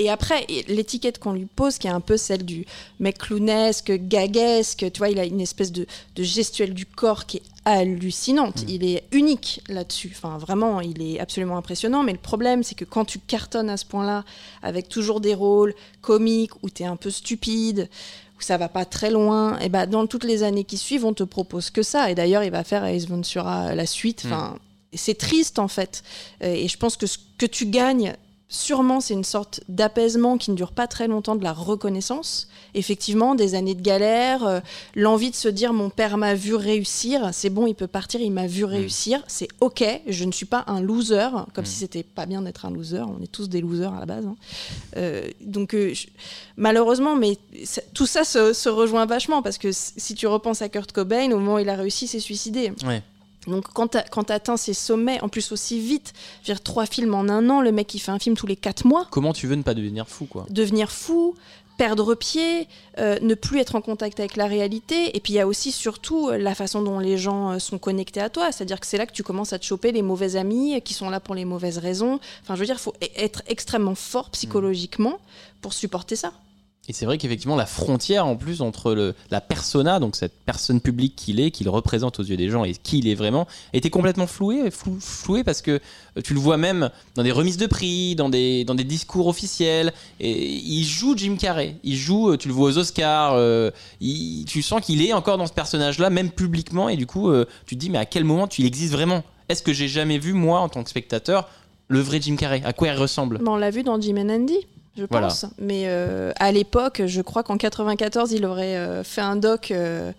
Et après, et l'étiquette qu'on lui pose, qui est un peu celle du mec clownesque, gaguesque, tu vois, il a une espèce de, de gestuelle du corps qui est hallucinante. Mm. Il est unique là-dessus. Enfin, vraiment, il est absolument impressionnant. Mais le problème, c'est que quand tu cartonnes à ce point-là, avec toujours des rôles comiques où tu es un peu stupide, où ça va pas très loin, et ben dans toutes les années qui suivent, on te propose que ça. Et d'ailleurs, il va faire Ace Ventura la suite. Mm. C'est triste en fait. Euh, Et je pense que ce que tu gagnes, sûrement, c'est une sorte d'apaisement qui ne dure pas très longtemps, de la reconnaissance. Effectivement, des années de galère, euh, l'envie de se dire mon père m'a vu réussir, c'est bon, il peut partir, il m'a vu réussir, c'est ok, je ne suis pas un loser, comme Mm. si c'était pas bien d'être un loser, on est tous des losers à la base. hein. Euh, donc, euh, je- malheureusement, mais ça- tout ça se, se rejoint vachement parce que si tu repenses à Kurt Cobain, au moment où il a réussi, s'est suicidé. Ouais. Donc quand tu atteins ces sommets, en plus aussi vite, je veux dire, trois films en un an, le mec il fait un film tous les quatre mois. Comment tu veux ne pas devenir fou quoi? Devenir fou, perdre pied, euh, ne plus être en contact avec la réalité. Et puis il y a aussi surtout la façon dont les gens euh, sont connectés à toi. C'est-à-dire que c'est là que tu commences à te choper les mauvais amis qui sont là pour les mauvaises raisons. Enfin je veux dire, il faut e-, être extrêmement fort psychologiquement pour supporter ça. Et c'est vrai qu'effectivement, la frontière en plus entre le, la persona, donc cette personne publique qu'il est, qu'il représente aux yeux des gens et qui il est vraiment, était complètement flouée, flouée parce que euh, tu le vois même dans des remises de prix, dans des, dans des discours officiels. Et il joue Jim Carrey. Il joue, euh, tu le vois aux Oscars, euh, tu sens qu'il est encore dans ce personnage-là, même publiquement. Et du coup, tu te dis, mais à quel moment tu existes vraiment? Est-ce que j'ai jamais vu, moi, en tant que spectateur, le vrai Jim Carrey? À quoi il ressemble? On l'a vu dans Jim and Andy je pense. Mais euh, à l'époque, je crois qu'en 94, il aurait euh, fait un doc euh,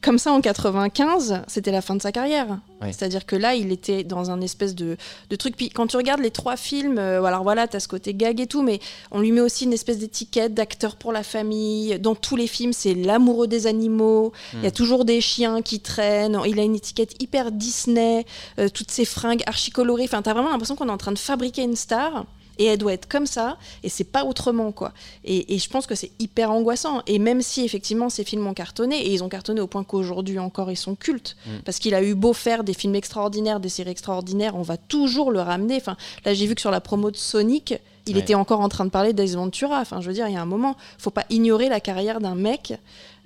comme ça en 95, c'était la fin de sa carrière. C'est-à-dire que là, il était dans un espèce de, truc. Puis quand tu regardes les trois films, alors voilà, t'as ce côté gag et tout, mais on lui met aussi une espèce d'étiquette d'acteur pour la famille. Dans tous les films, c'est l'amoureux des animaux. Il y a hmm. toujours des chiens qui traînent. Il a une étiquette hyper Disney. toutes ces fringues archi colorées. Enfin, t'as vraiment l'impression qu'on est en train de fabriquer une star et elle doit être comme ça et c'est pas autrement quoi. Et, je pense que c'est hyper angoissant. Et même si effectivement ces films ont cartonné et ils ont cartonné au point qu'aujourd'hui encore ils sont cultes, mm. parce qu'il a eu beau faire des films extraordinaires, des séries extraordinaires, on va toujours le ramener. Enfin, là j'ai vu que sur la promo de Sonic, il était encore en train de parler d'Ace Ventura. Enfin, je veux dire, il y a un moment, faut pas ignorer la carrière d'un mec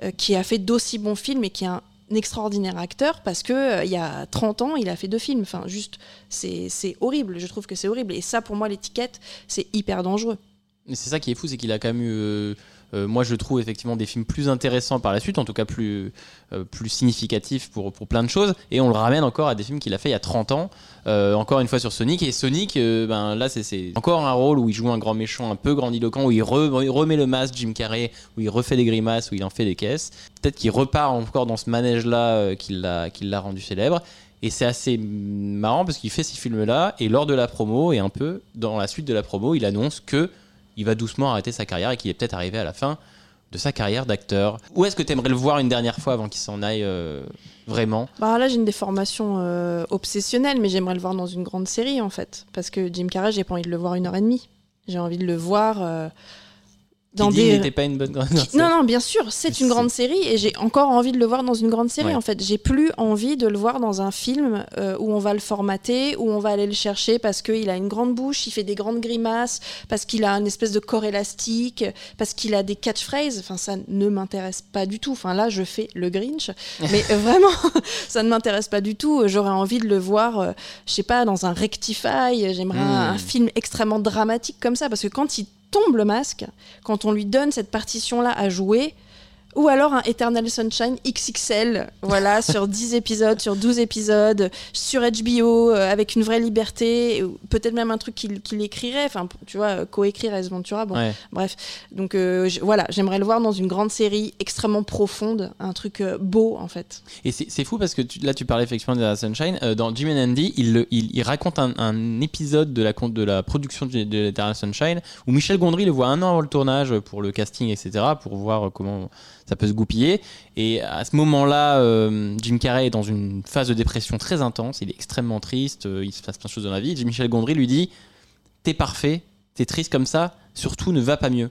euh, qui a fait d'aussi bons films et qui a un extraordinaire acteur parce que euh, il y a 30 ans, il a fait deux films. Enfin, juste, c'est horrible. Je trouve que c'est horrible. Et ça, pour moi, l'étiquette, c'est hyper dangereux. Mais c'est ça qui est fou, c'est qu'il a quand même eu euh, moi, je trouve effectivement des films plus intéressants par la suite, en tout cas plus, euh, plus significatifs pour, pour plein de choses. Et on le ramène encore à des films qu'il a fait il y a 30 ans, euh, encore une fois sur Sonic. Et Sonic, ben, là, c'est encore un rôle où il joue un grand méchant un peu grandiloquent, où il, remet le masque Jim Carrey, où il refait des grimaces, où il en fait des caisses. Peut-être qu'il repart encore dans ce manège-là qui l'a rendu célèbre. Et c'est assez marrant parce qu'il fait ces films-là, et lors de la promo, et un peu dans la suite de la promo, il annonce que il va doucement arrêter sa carrière et qu'il est peut-être arrivé à la fin de sa carrière d'acteur. Où est-ce que tu aimerais le voir une dernière fois avant qu'il s'en aille euh, vraiment? Bah Là, j'ai une déformation euh, obsessionnelle, mais j'aimerais le voir dans une grande série en fait. Parce que Jim Carrey, j'ai pas envie de le voir une heure et demie. J'ai envie de le voir. Euh, dans n'était pas une bonne grande série. Non, non, bien sûr, c'est une grande série et j'ai encore envie de le voir dans une grande série. En fait, j'ai plus envie de le voir dans un film euh, où on va le formater, où on va aller le chercher parce qu'il a une grande bouche, il fait des grandes grimaces, parce qu'il a une espèce de corps élastique, parce qu'il a des catchphrases. Enfin, ça ne m'intéresse pas du tout. Enfin, là, je fais le Grinch, mais euh, vraiment, ça ne m'intéresse pas du tout. J'aurais envie de le voir, euh, je sais pas, dans un Rectify. J'aimerais un, un hmm. film extrêmement dramatique comme ça, parce que quand il tombe le masque, quand on lui donne cette partition-là à jouer, ou alors un Eternal Sunshine XXL, voilà, sur 10 épisodes, sur 12 épisodes, sur HBO, euh, avec une vraie liberté, peut-être même un truc qu'il écrirait, enfin, tu vois, euh, coécrire S. Ventura, bon, bref. Donc euh, voilà, j'aimerais le voir dans une grande série extrêmement profonde, un truc beau, en fait. Et c'est fou parce que là, tu parlais effectivement de Sunshine. dans Jim and Andy, il, il, raconte un, épisode de la, de la production de, de Eternal Sunshine où Michel Gondry le voit un an avant le tournage pour le casting, etc., pour voir comment ça peut se goupiller. Et à ce moment-là, euh, Jim Carrey est dans une phase de dépression très intense, il est extrêmement triste, euh, il se passe plein de choses dans la vie. Et Michel Gondry lui dit T'es parfait, t'es triste comme ça, surtout ne va pas mieux.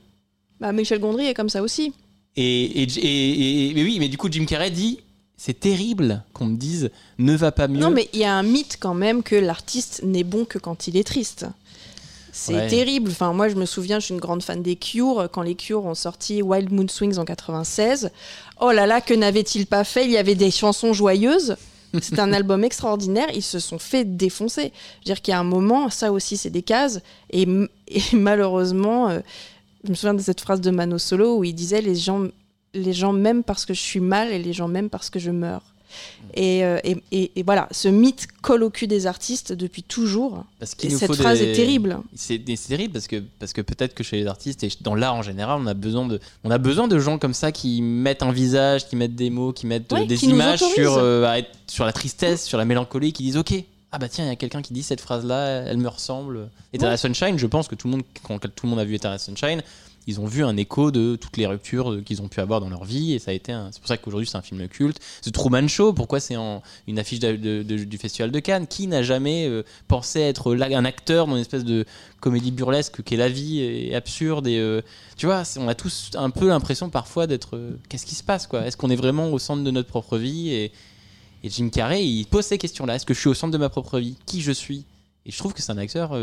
Bah, Michel Gondry est comme ça aussi. Et, et, mais oui, mais du coup, Jim Carrey dit c'est terrible qu'on me dise ne va pas mieux. Non, mais il y a un mythe quand même que l'artiste n'est bon que quand il est triste. C'est terrible. Enfin, moi, je me souviens, je suis une grande fan des Cure. Quand les Cure ont sorti Wild Moon Swings en 96, oh là là, que n'avaient-ils pas fait? Il y avait des chansons joyeuses. C'est un album extraordinaire. Ils se sont fait défoncer. Je veux dire qu'il y a un moment, ça aussi, c'est des cases. Et, malheureusement, euh, je me souviens de cette phrase de Mano Solo où il disait les gens, les gens m'aiment parce que je suis mal et les gens m'aiment parce que je meurs. Euh, et, et, voilà, ce mythe colle au cul des artistes depuis toujours. Parce et cette phrase est terrible. C'est terrible parce que, parce que peut-être que chez les artistes et dans l'art en général, on a, besoin de, on a besoin de gens comme ça qui mettent un visage, qui mettent des mots, qui mettent des images sur, euh, sur la tristesse, sur la mélancolie, qui disent Ok, ah bah tiens, il y a quelqu'un qui dit cette phrase-là, elle me ressemble. Eternal Sunshine, je pense que tout le monde, quand tout le monde a vu Eternal Sunshine, ils ont vu un écho de toutes les ruptures euh, qu'ils ont pu avoir dans leur vie et ça a été c'est pour ça qu'aujourd'hui c'est un film culte. The Truman Show pourquoi c'est en une affiche du festival de Cannes? Qui n'a jamais euh, pensé être un acteur dans une espèce de comédie burlesque qu'est la vie et absurde et euh, tu vois on a tous un peu l'impression parfois d'être qu'est-ce qui se passe quoi? Est-ce qu'on est vraiment au centre de notre propre vie? Et, Jim Carrey il pose ces questions là est-ce que je suis au centre de ma propre vie? Qui je suis? Et je trouve que c'est un acteur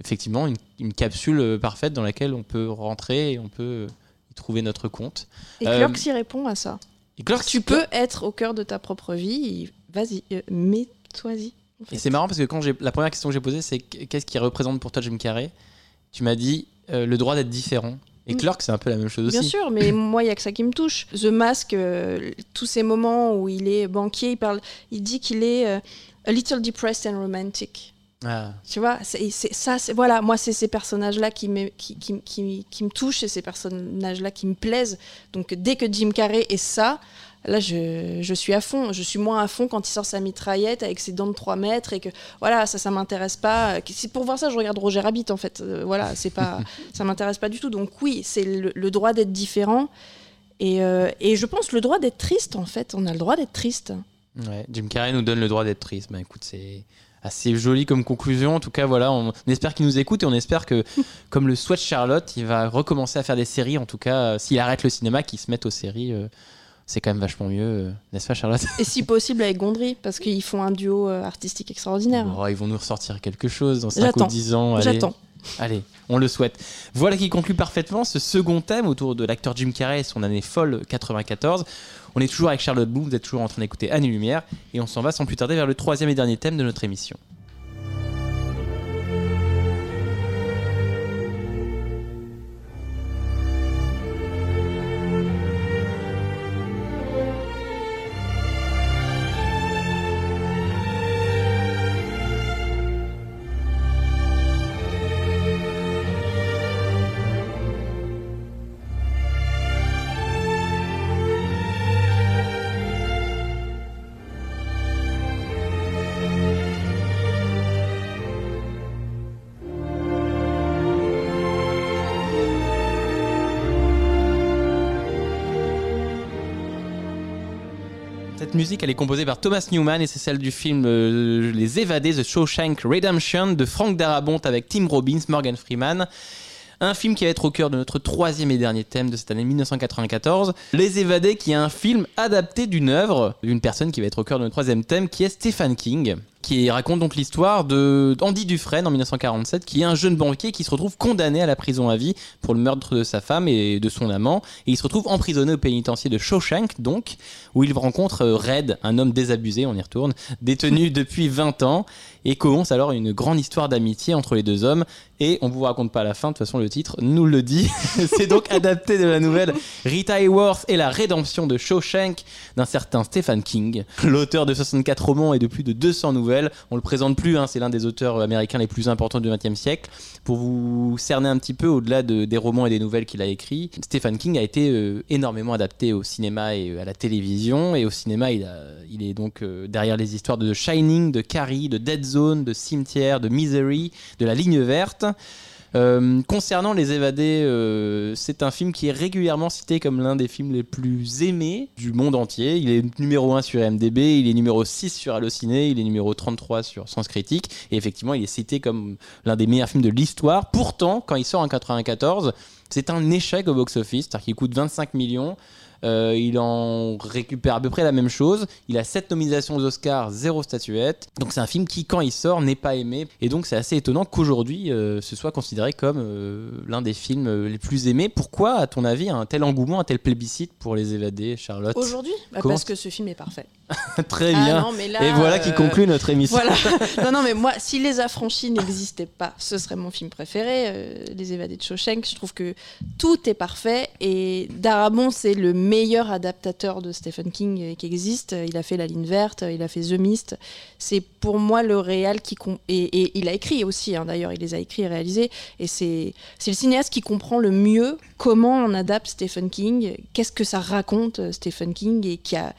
effectivement une, une capsule euh, parfaite dans laquelle on peut rentrer et on peut euh, y trouver notre compte. Et Euh, Clerks y répond à ça. Et Clerks, Tu peux être au cœur de ta propre vie, vas-y, euh, mets-toi-y. en fait. Et c'est marrant parce que quand la première question que j'ai posée, c'est qu'est-ce qui représente pour toi Jim Carrey? Tu m'as dit euh, le droit d'être différent. Et Mm. Clerks, c'est un peu la même chose aussi. Bien sûr, mais moi, il y a que ça qui me touche. The Mask, euh, tous ces moments où il est banquier, il, parle, il dit qu'il est euh, a little depressed and romantic. Ah. Tu vois, c'est c'est- ça, c'est voilà, moi c'est ces personnages-là qui, me- qui, qui, qui, qui me touchent et ces personnages-là qui me plaisent. Donc dès que Jim Carrey est ça, là je, je suis à fond. Je suis moins à fond quand il sort sa mitraillette avec ses dents de 3 mètres et que voilà, ça, ça m'intéresse pas. C'est pour voir ça, je regarde Roger Rabbit en fait. Euh, voilà, c'est pas, ça m'intéresse pas du tout. Donc oui, c'est le, le droit d'être différent. Et, euh, et je pense le droit d'être triste en fait. On a le droit d'être triste. Ouais, Jim Carrey nous donne le droit d'être triste. Bah écoute, c'est assez joli comme conclusion. En tout cas, voilà, on, on espère qu'il nous écoute et on espère que, comme le souhaite Charlotte, il va recommencer à faire des séries. En tout cas, euh, s'il arrête le cinéma, qu'il se mette aux séries. euh, c'est quand même vachement mieux, euh, n'est-ce pas, Charlotte Et si possible avec Gondry, parce qu'ils font un duo euh, artistique extraordinaire. Oh, Ils vont nous ressortir quelque chose dans 5 ou J'attends. 10 ans. J'attends. Allez, on le souhaite. Voilà qui conclut parfaitement ce second thème autour de l'acteur Jim Carrey et son année folle 94. On est toujours avec Charlotte Bloom, vous êtes toujours en train d'écouter Annie Lumière et on s'en va sans plus tarder vers le troisième et dernier thème de notre émission. Musique, elle est composée par Thomas Newman et c'est celle du film euh, Les Évadés, The Shawshank Redemption de Frank Darabont avec Tim Robbins, Morgan Freeman. Un film qui va être au cœur de notre troisième et dernier thème de cette année 1994. Les Évadés, qui est un film adapté d'une œuvre d'une personne qui va être au cœur de notre troisième thème, qui est Stephen King, qui raconte donc l'histoire de Andy Dufresne en 1947, qui est un jeune banquier qui se retrouve condamné à la prison à vie pour le meurtre de sa femme et de son amant, et il se retrouve emprisonné au pénitencier de Shawshank, donc, où il rencontre Red, un homme désabusé, on y retourne, détenu depuis 20 ans, et commence alors une grande histoire d'amitié entre les deux hommes. Et on vous raconte pas la fin, de toute façon le titre nous le dit. C'est donc adapté de la nouvelle Rita Hayworth et la rédemption de Shawshank d'un certain Stephen King, l'auteur de 64 romans et de plus de 200 nouvelles. On le présente plus, hein, c'est l'un des auteurs américains les plus importants du XXe siècle. Pour vous cerner un petit peu au-delà de- des romans et des nouvelles qu'il a écrits, Stephen King a été euh, énormément adapté au cinéma et euh, à la télévision. Et au cinéma, il est donc euh, derrière les histoires de The Shining, de Carrie, de Dead Zone, de Cimetière, de Misery, de La Ligne Verte. Euh, concernant Les Évadés, euh, c'est un film qui est régulièrement cité comme l'un des films les plus aimés du monde entier. Il est numéro 1 sur MDB, il est numéro 6 sur Allociné, il est numéro 33 sur Sens Critique. Et effectivement, il est cité comme l'un des meilleurs films de l'histoire. Pourtant, quand il sort en 94, c'est un échec au box-office, c'est-à-dire qu'il coûte 25 millions. Euh, il en récupère à peu près la même chose. Il a 7 nominations aux Oscars, 0 statuette. Donc c'est un film qui, quand il sort, n'est pas aimé. Et donc c'est assez étonnant qu'aujourd'hui, euh, ce soit considéré comme euh, l'un des films les plus aimés. Pourquoi, à ton avis, un tel engouement, un tel plébiscite pour les évadés, Charlotte? Aujourd'hui? Bah, Parce que ce film est parfait. Très Ah bien. non, mais là, Et voilà qui conclut notre émission. Voilà. non, non, mais moi, si Les Affranchis n'existaient pas, ce serait mon film préféré, Les Évadés de Shawshank. Je trouve que tout est parfait et Darabont, c'est le meilleur adaptateur de Stephen King euh, qui existe. Il a fait La Ligne Verte, il a fait The Mist. C'est pour moi le réal qui. com- Et, et il a écrit aussi, hein, d'ailleurs, il les a écrits et réalisés. Et c'est c'est le cinéaste qui comprend le mieux comment on adapte Stephen King, qu'est-ce que ça raconte euh, Stephen King et qui a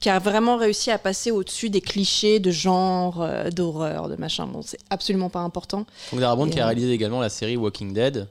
qui a vraiment réussi à passer au-dessus des clichés de genre, euh, d'horreur, de machin. Bon, c'est absolument pas important. Darabont Et, qui a euh, réalisé également la série Walking Dead.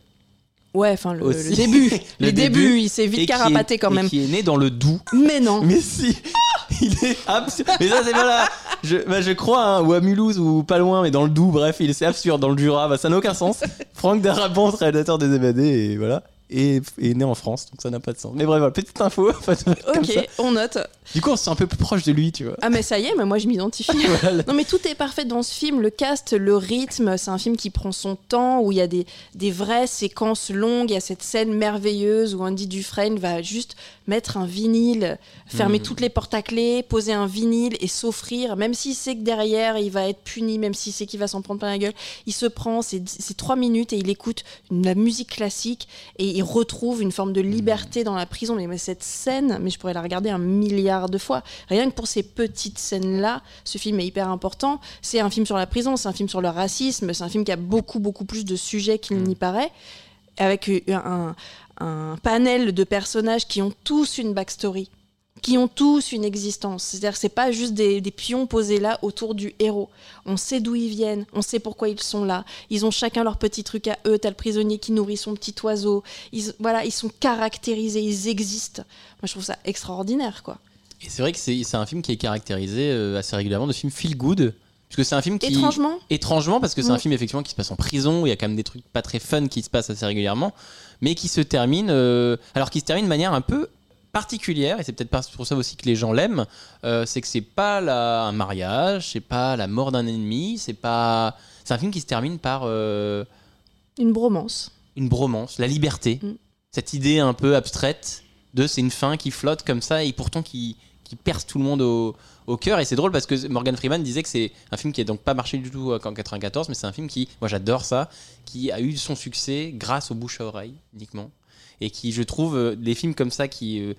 Ouais, enfin le, le début. Le Les début. débuts, il s'est Et vite carapaté est- quand et même. qui est né dans le Doubs. Mais non. Mais si Il est absurde. Mais ça, c'est pas là. Je, bah, je crois, hein, ou à Mulhouse, ou pas loin, mais dans le Doubs, bref, il c'est absurde. Dans le Jura, bah, ça n'a aucun sens. Franck Darabont, réalisateur des évadés, et voilà. Et est né en France, donc ça n'a pas de sens. Mais bref, voilà, petite info. ça. Ok, on note. Du coup, on se sent un peu plus proche de lui, tu vois. Ah mais ça y est, mais moi je m'identifie. Voilà. Non mais tout est parfait dans ce film, le cast, le rythme, c'est un film qui prend son temps, où il y a des, des vraies séquences longues, il y a cette scène merveilleuse où Andy Dufresne va juste mettre un vinyle, fermer Mhm. toutes les portes à clé, poser un vinyle et s'offrir, même s'il sait que derrière il va être puni, même s'il sait qu'il va s'en prendre plein la gueule, il se prend ces, trois minutes et il écoute une- la musique classique et il retrouve une forme de liberté dans la prison. Mais, mais cette scène, mais je pourrais la regarder un milliard de fois. Rien que pour ces petites scènes-là, ce film est hyper important. C'est un film sur la prison, c'est un film sur le racisme, c'est un film qui a beaucoup, beaucoup plus de sujets qu'il n'y paraît, avec euh, un, un panel de personnages qui ont tous une backstory qui ont tous une existence. C'est-à-dire c'est pas juste des, pions posés là autour du héros. On sait d'où ils viennent, on sait pourquoi ils sont là. Ils ont chacun leur petit truc à eux. T'as le prisonnier qui nourrit son petit oiseau. Ils, voilà, ils sont caractérisés, ils existent. Moi, je trouve ça extraordinaire, quoi. Et c'est vrai que c'est c'est un film qui est caractérisé euh, assez régulièrement de film feel good. Puisque c'est un film qui. Étrangement, Étrangement, parce que c'est un Mm. film effectivement qui se passe en prison, où il y a quand même des trucs pas très fun qui se passent assez régulièrement, mais qui se termine. euh, alors qui se termine de manière un peu particulière, et c'est peut-être pour ça aussi que les gens l'aiment, euh, c'est que c'est pas la- un mariage, c'est pas la mort d'un ennemi, c'est pas. C'est un film qui se termine par euh, une bromance. une bromance, la liberté, Mm. cette idée un peu abstraite de c'est une fin qui flotte comme ça et pourtant qui, qui perce tout le monde au, au cœur. Et c'est drôle parce que Morgan Freeman disait que c'est un film qui a donc pas marché du tout euh, qu'en 94, mais c'est un film qui, moi j'adore ça, qui a eu son succès grâce aux bouche à oreille uniquement. Et qui, je trouve, euh, des films comme ça qui. euh,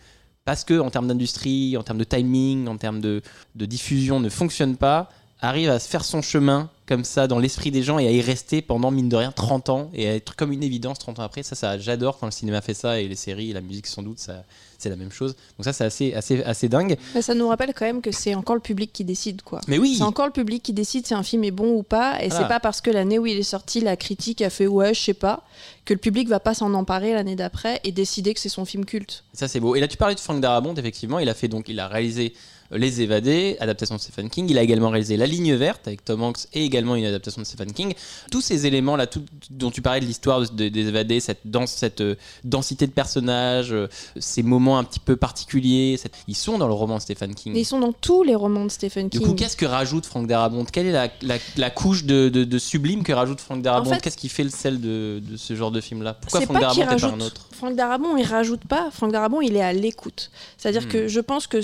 parce que en termes d'industrie, en termes de timing, en termes de, diffusion, ne fonctionnent pas, arrive à faire son chemin comme ça dans l'esprit des gens et à y rester pendant mine de rien 30 ans et à être comme une évidence 30 ans après. Ça, ça j'adore quand le cinéma fait ça et les séries et la musique sans doute, ça, c'est la même chose. Donc ça, c'est assez, assez, assez dingue. Mais ça nous rappelle quand même que c'est encore le public qui décide, quoi. Mais oui, C'est encore le public qui décide si un film est bon ou pas, et c'est pas parce que l'année où il est sorti, la critique a fait ouais, je sais pas, que le public va pas s'en emparer l'année d'après et décider que c'est son film culte. ça c'est beau. Et là, tu parlais de Frank Darabont, effectivement, il a fait donc, il a réalisé Les Évadés, adaptation de Stephen King. Il a également réalisé La Ligne Verte avec Tom Hanks et également une adaptation de Stephen King. Tous ces éléments là, tout, dont tu parlais de l'histoire de- de- des Évadés, cette, danse, cette euh, densité de personnages, euh, ces moments un petit peu particuliers, cette- ils sont dans le roman de Stephen King. Mais ils sont dans tous les romans de Stephen Du King. coup, qu'est-ce que rajoute Frank Darabont? Quelle est la, la- la couche de, de- de sublime que rajoute Frank Darabont? En fait- Qu'est-ce qui fait le sel de, de ce genre de film-là? Pourquoi Frank pas Darabont et pas rajoute. un autre? Franck Darabont, il rajoute pas. Franck Darabont, il est à l'écoute. C'est-à-dire Hmm. que je pense que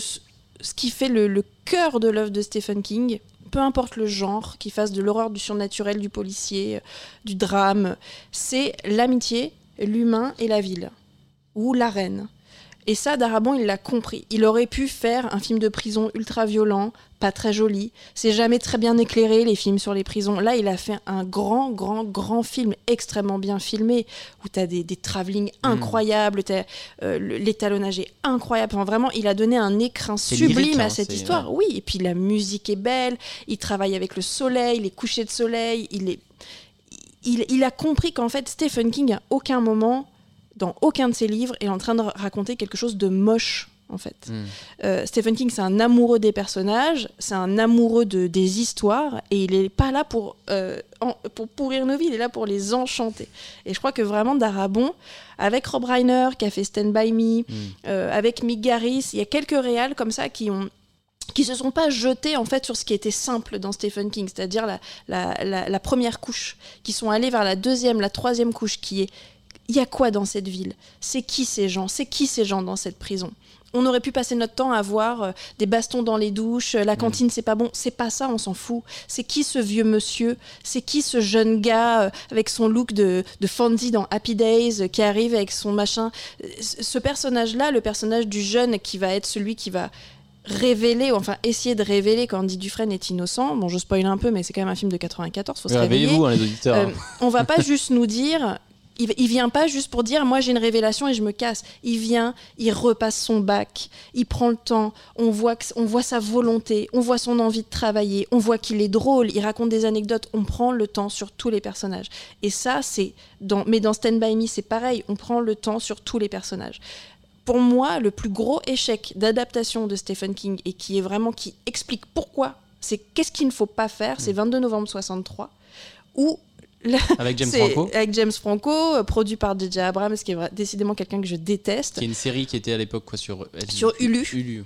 ce, qui fait le, cœur de l'œuvre de Stephen King, peu importe le genre, qu'il fasse de l'horreur, du surnaturel, du policier, euh, du drame, c'est l'amitié, l'humain et la ville ou l'arène. Et ça, Darabont, il l'a compris. Il aurait pu faire un film de prison ultra violent, pas très joli. C'est jamais très bien éclairé, les films sur les prisons. Là, il a fait un grand, grand, grand film, extrêmement bien filmé, où tu as des, des travelling incroyables, t'as, euh, l'étalonnage est incroyable. Enfin, vraiment, il a donné un écrin sublime lyrique, à hein, cette histoire. Oui, et puis la musique est belle, il travaille avec le soleil, les couchers de soleil, il est... Il, il a compris qu'en fait, Stephen King, à aucun moment, dans aucun de ses livres, est en train de raconter quelque chose de moche, en fait. Hmm. Euh, Stephen King, c'est un amoureux des personnages, c'est un amoureux de, des histoires, et il n'est pas là pour, euh, en- pour pourrir nos vies, il est là pour les enchanter. Et je crois que vraiment, Darabon, avec Rob Reiner, qui a fait Stand By Me, euh, avec Mick Garris, il y a quelques réals comme ça qui ont qui se sont pas jetés en fait sur ce qui était simple dans Stephen King, c'est-à-dire la, la, la- la première couche, qui sont allés vers la deuxième, la troisième couche, qui est il y a quoi dans cette ville? C'est qui ces gens? C'est qui ces gens dans cette prison? On aurait pu passer notre temps à voir euh, des bastons dans les douches, euh, la cantine c'est pas bon, c'est pas ça, on s'en fout. C'est qui ce vieux monsieur? C'est qui ce jeune gars euh, avec son look de, de Fonzie dans Happy Days qui arrive avec son machin? Ce ce personnage-là, le personnage du jeune qui va être celui qui va révéler, ou enfin essayer de révéler qu'Andy Dufresne est innocent. Bon, je spoil un peu, mais c'est quand même un film de 94, faut se réveiller. Réveillez-vous, hein, les auditeurs. Euh, on va pas juste nous dire Il, il vient pas juste pour dire moi j'ai une révélation et je me casse. Il vient, il repasse son bac, il prend le temps, on voit, que- on voit sa volonté, on voit son envie de travailler, on voit qu'il est drôle, il raconte des anecdotes, on prend le temps sur tous les personnages. Et ça, c'est dans, mais dans Stand By Me, c'est pareil, on prend le temps sur tous les personnages. Pour moi, le plus gros échec d'adaptation de Stephen King et qui est vraiment qui explique pourquoi, c'est qu'est-ce qu'il ne faut pas faire, c'est 22 novembre 63, où Avec James Franco, avec James Franco, euh, produit par DJ Abrams, qui est décidément quelqu'un que je déteste. qui est une série qui était à l'époque quoi sur Sur Hulu. Hulu.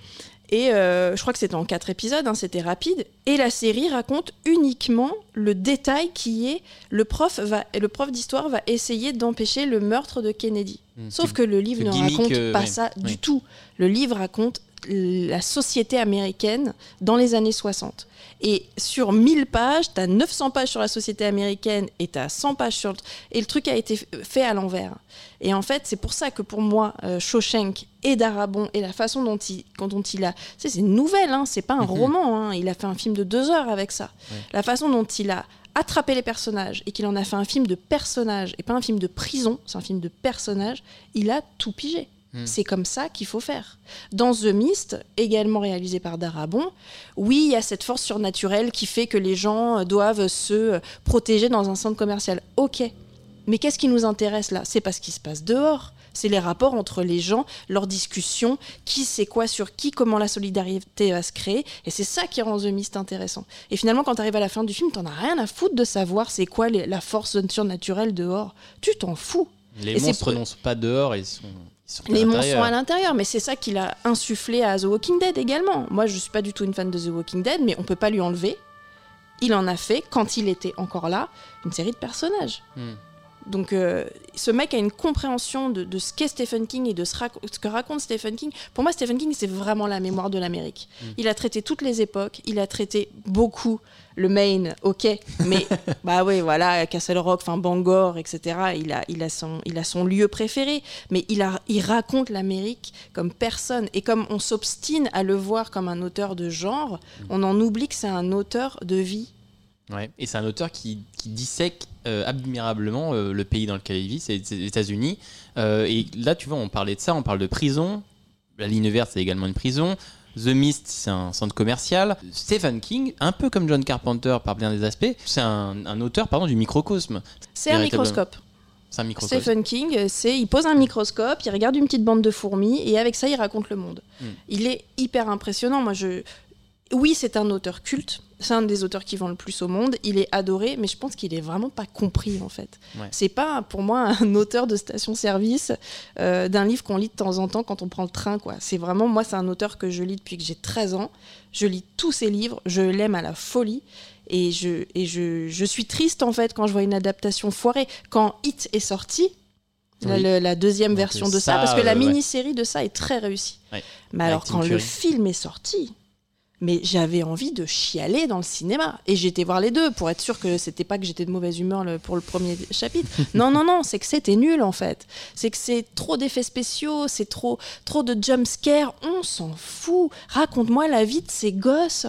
Et euh, je crois que c'était en quatre épisodes, hein, c'était rapide. Et la série raconte uniquement le détail qui est le prof va, le prof d'histoire va essayer d'empêcher le meurtre de Kennedy. Hmm. Sauf que le livre ne raconte euh, pas ouais, ça du tout. Le livre raconte la société américaine dans les années 60. Et sur 1000 pages, tu as 900 pages sur la société américaine et tu as 100 pages sur le... Et le truc a été fait à l'envers. Et en fait, c'est pour ça que pour moi, euh, Shawshank et Darabon et la façon dont il, quand dont il a... C'est une nouvelle, hein, c'est pas un roman. hein, il a fait un film de deux heures avec ça. La façon dont il a attrapé les personnages et qu'il en a fait un film de personnages et pas un film de prison, c'est un film de personnages, il a tout pigé. C'est comme ça qu'il faut faire. Dans The Mist, également réalisé par Darabon, oui, il y a cette force surnaturelle qui fait que les gens euh, doivent se euh, protéger dans un centre commercial. Ok. Mais qu'est-ce qui nous intéresse là? C'est pas ce qui se passe dehors. C'est les rapports entre les gens, leurs discussions, qui sait quoi sur qui, comment la solidarité va se créer. Et c'est ça qui rend The Mist intéressant. Et finalement, quand tu arrives à la fin du film, t'en as rien à foutre de savoir c'est quoi les- la force surnaturelle dehors. Tu t'en fous. Les Et c'est monstres n'ont pas dehors, ils sont, Les monstres sont à l'intérieur, mais c'est ça qu'il a insufflé à The Walking Dead également. Moi, je suis pas du tout une fan de The Walking Dead, mais on peut pas lui enlever. Il en a fait, quand il était encore là, une série de personnages. Hmm. Donc, euh, ce mec a une compréhension de, de ce qu'est Stephen King et de ce, rac- ce que raconte Stephen King. Pour moi, Stephen King, c'est vraiment la mémoire de l'Amérique. Il a traité toutes les époques, il a traité beaucoup le Maine, ok, mais bah oui, voilà, Castle Rock, enfin Bangor, etc. Il a, il a son, il a son lieu préféré, mais il a, il raconte l'Amérique comme personne et comme on s'obstine à le voir comme un auteur de genre, on en oublie que c'est un auteur de vie. Ouais. Et c'est un auteur qui, qui dissèque euh, admirablement euh, le pays dans lequel il vit, c'est les États-Unis. Euh, et là, tu vois, on parlait de ça, on parle de prison. La ligne verte, c'est également une prison. The Mist, c'est un centre commercial. Stephen King, un peu comme John Carpenter par bien des aspects, c'est un, un auteur pardon, du microcosme. C'est un microscope. C'est un microcosme. Stephen King, c'est il pose un microscope, il regarde une petite bande de fourmis et avec ça il raconte le monde. Hmm. Il est hyper impressionnant. Moi je oui, c'est un auteur culte, c'est un des auteurs qui vend le plus au monde, il est adoré, mais je pense qu'il est vraiment pas compris en fait. Ouais. C'est pas pour moi un auteur de station-service euh, d'un livre qu'on lit de temps en temps quand on prend le train quoi. C'est vraiment moi c'est un auteur que je lis depuis que j'ai 13 ans. Je lis tous ses livres, je l'aime à la folie. Et, je, et je, je suis triste en fait quand je vois une adaptation foirée. Quand Hit est sorti, la, Oui. le- la deuxième Donc, version de ça, ça, parce que la euh, ouais. mini-série de ça est très réussie. Ouais. Mais alors quand le film est sorti, mais j'avais envie de chialer dans le cinéma. Et j'étais voir les deux pour être sûr que c'était pas que j'étais de mauvaise humeur le- pour le premier chapitre. non, non, non, c'est que c'était nul en fait. C'est que c'est trop d'effets spéciaux, c'est trop, trop de jump scare. On s'en fout. Raconte-moi la vie de ces gosses.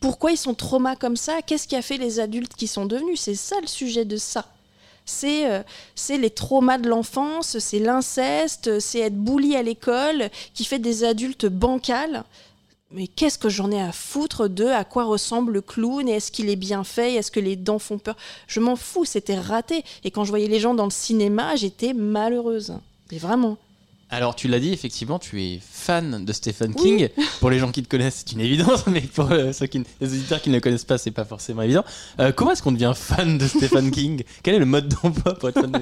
Pourquoi ils sont traumas comme ça? Qu'est-ce qui a fait les adultes qui sont devenus? C'est ça le sujet de ça. C'est euh, c'est les traumas de l'enfance, c'est l'inceste, c'est être bully à l'école qui fait des adultes bancals. Mais qu'est-ce que j'en ai à foutre de à quoi ressemble le clown? Et est-ce qu'il est bien fait? Est-ce que les dents font peur? Je m'en fous, c'était raté. Et quand je voyais les gens dans le cinéma, j'étais malheureuse. Mais vraiment. Alors, tu l'as dit, effectivement, tu es fan de Stephen Oui. King. Pour les gens qui te connaissent, c'est une évidence, mais pour euh, ceux qui, les auditeurs qui ne le connaissent pas, c'est pas forcément évident. Euh, comment est-ce qu'on devient fan de Stephen King? Quel est le mode d'emploi pour être fan de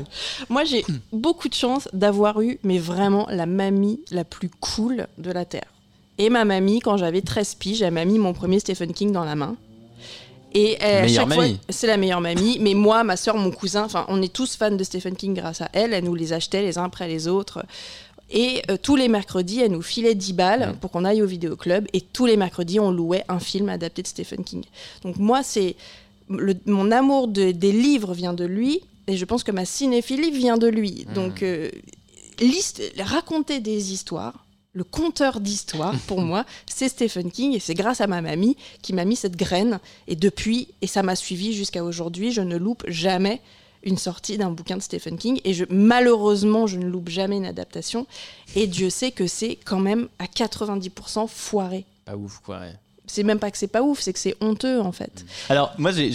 Moi, j'ai beaucoup de chance d'avoir eu, mais vraiment, la mamie la plus cool de la Terre. Et ma mamie, quand j'avais 13 piges, elle m'a mis mon premier Stephen King dans la main. Et Meilleure chaque fois, c'est la meilleure mamie. Mais moi, ma soeur, mon cousin, enfin, on est tous fans de Stephen King grâce à elle. Elle nous les achetait les uns après les autres. Et euh, tous les mercredis, elle nous filait 10 balles pour qu'on aille au vidéoclub. Et tous les mercredis, on louait un film adapté de Stephen King. Donc moi, c'est mon amour de- des livres vient de lui. Et je pense que ma cinéphilie vient de lui. Mm. Donc euh, liste, raconter des histoires, le conteur d'histoires, pour moi, c'est Stephen King et c'est grâce à ma mamie qui m'a mis cette graine. Et depuis, et ça m'a suivi jusqu'à aujourd'hui, je ne loupe jamais une sortie d'un bouquin de Stephen King. Et je, malheureusement, je ne loupe jamais une adaptation. Et Dieu sait que c'est quand même à 90% foiré. Pas ouf, quoi. ouais. C'est même pas que c'est pas ouf, c'est que c'est honteux en fait. Alors, moi, j'ai-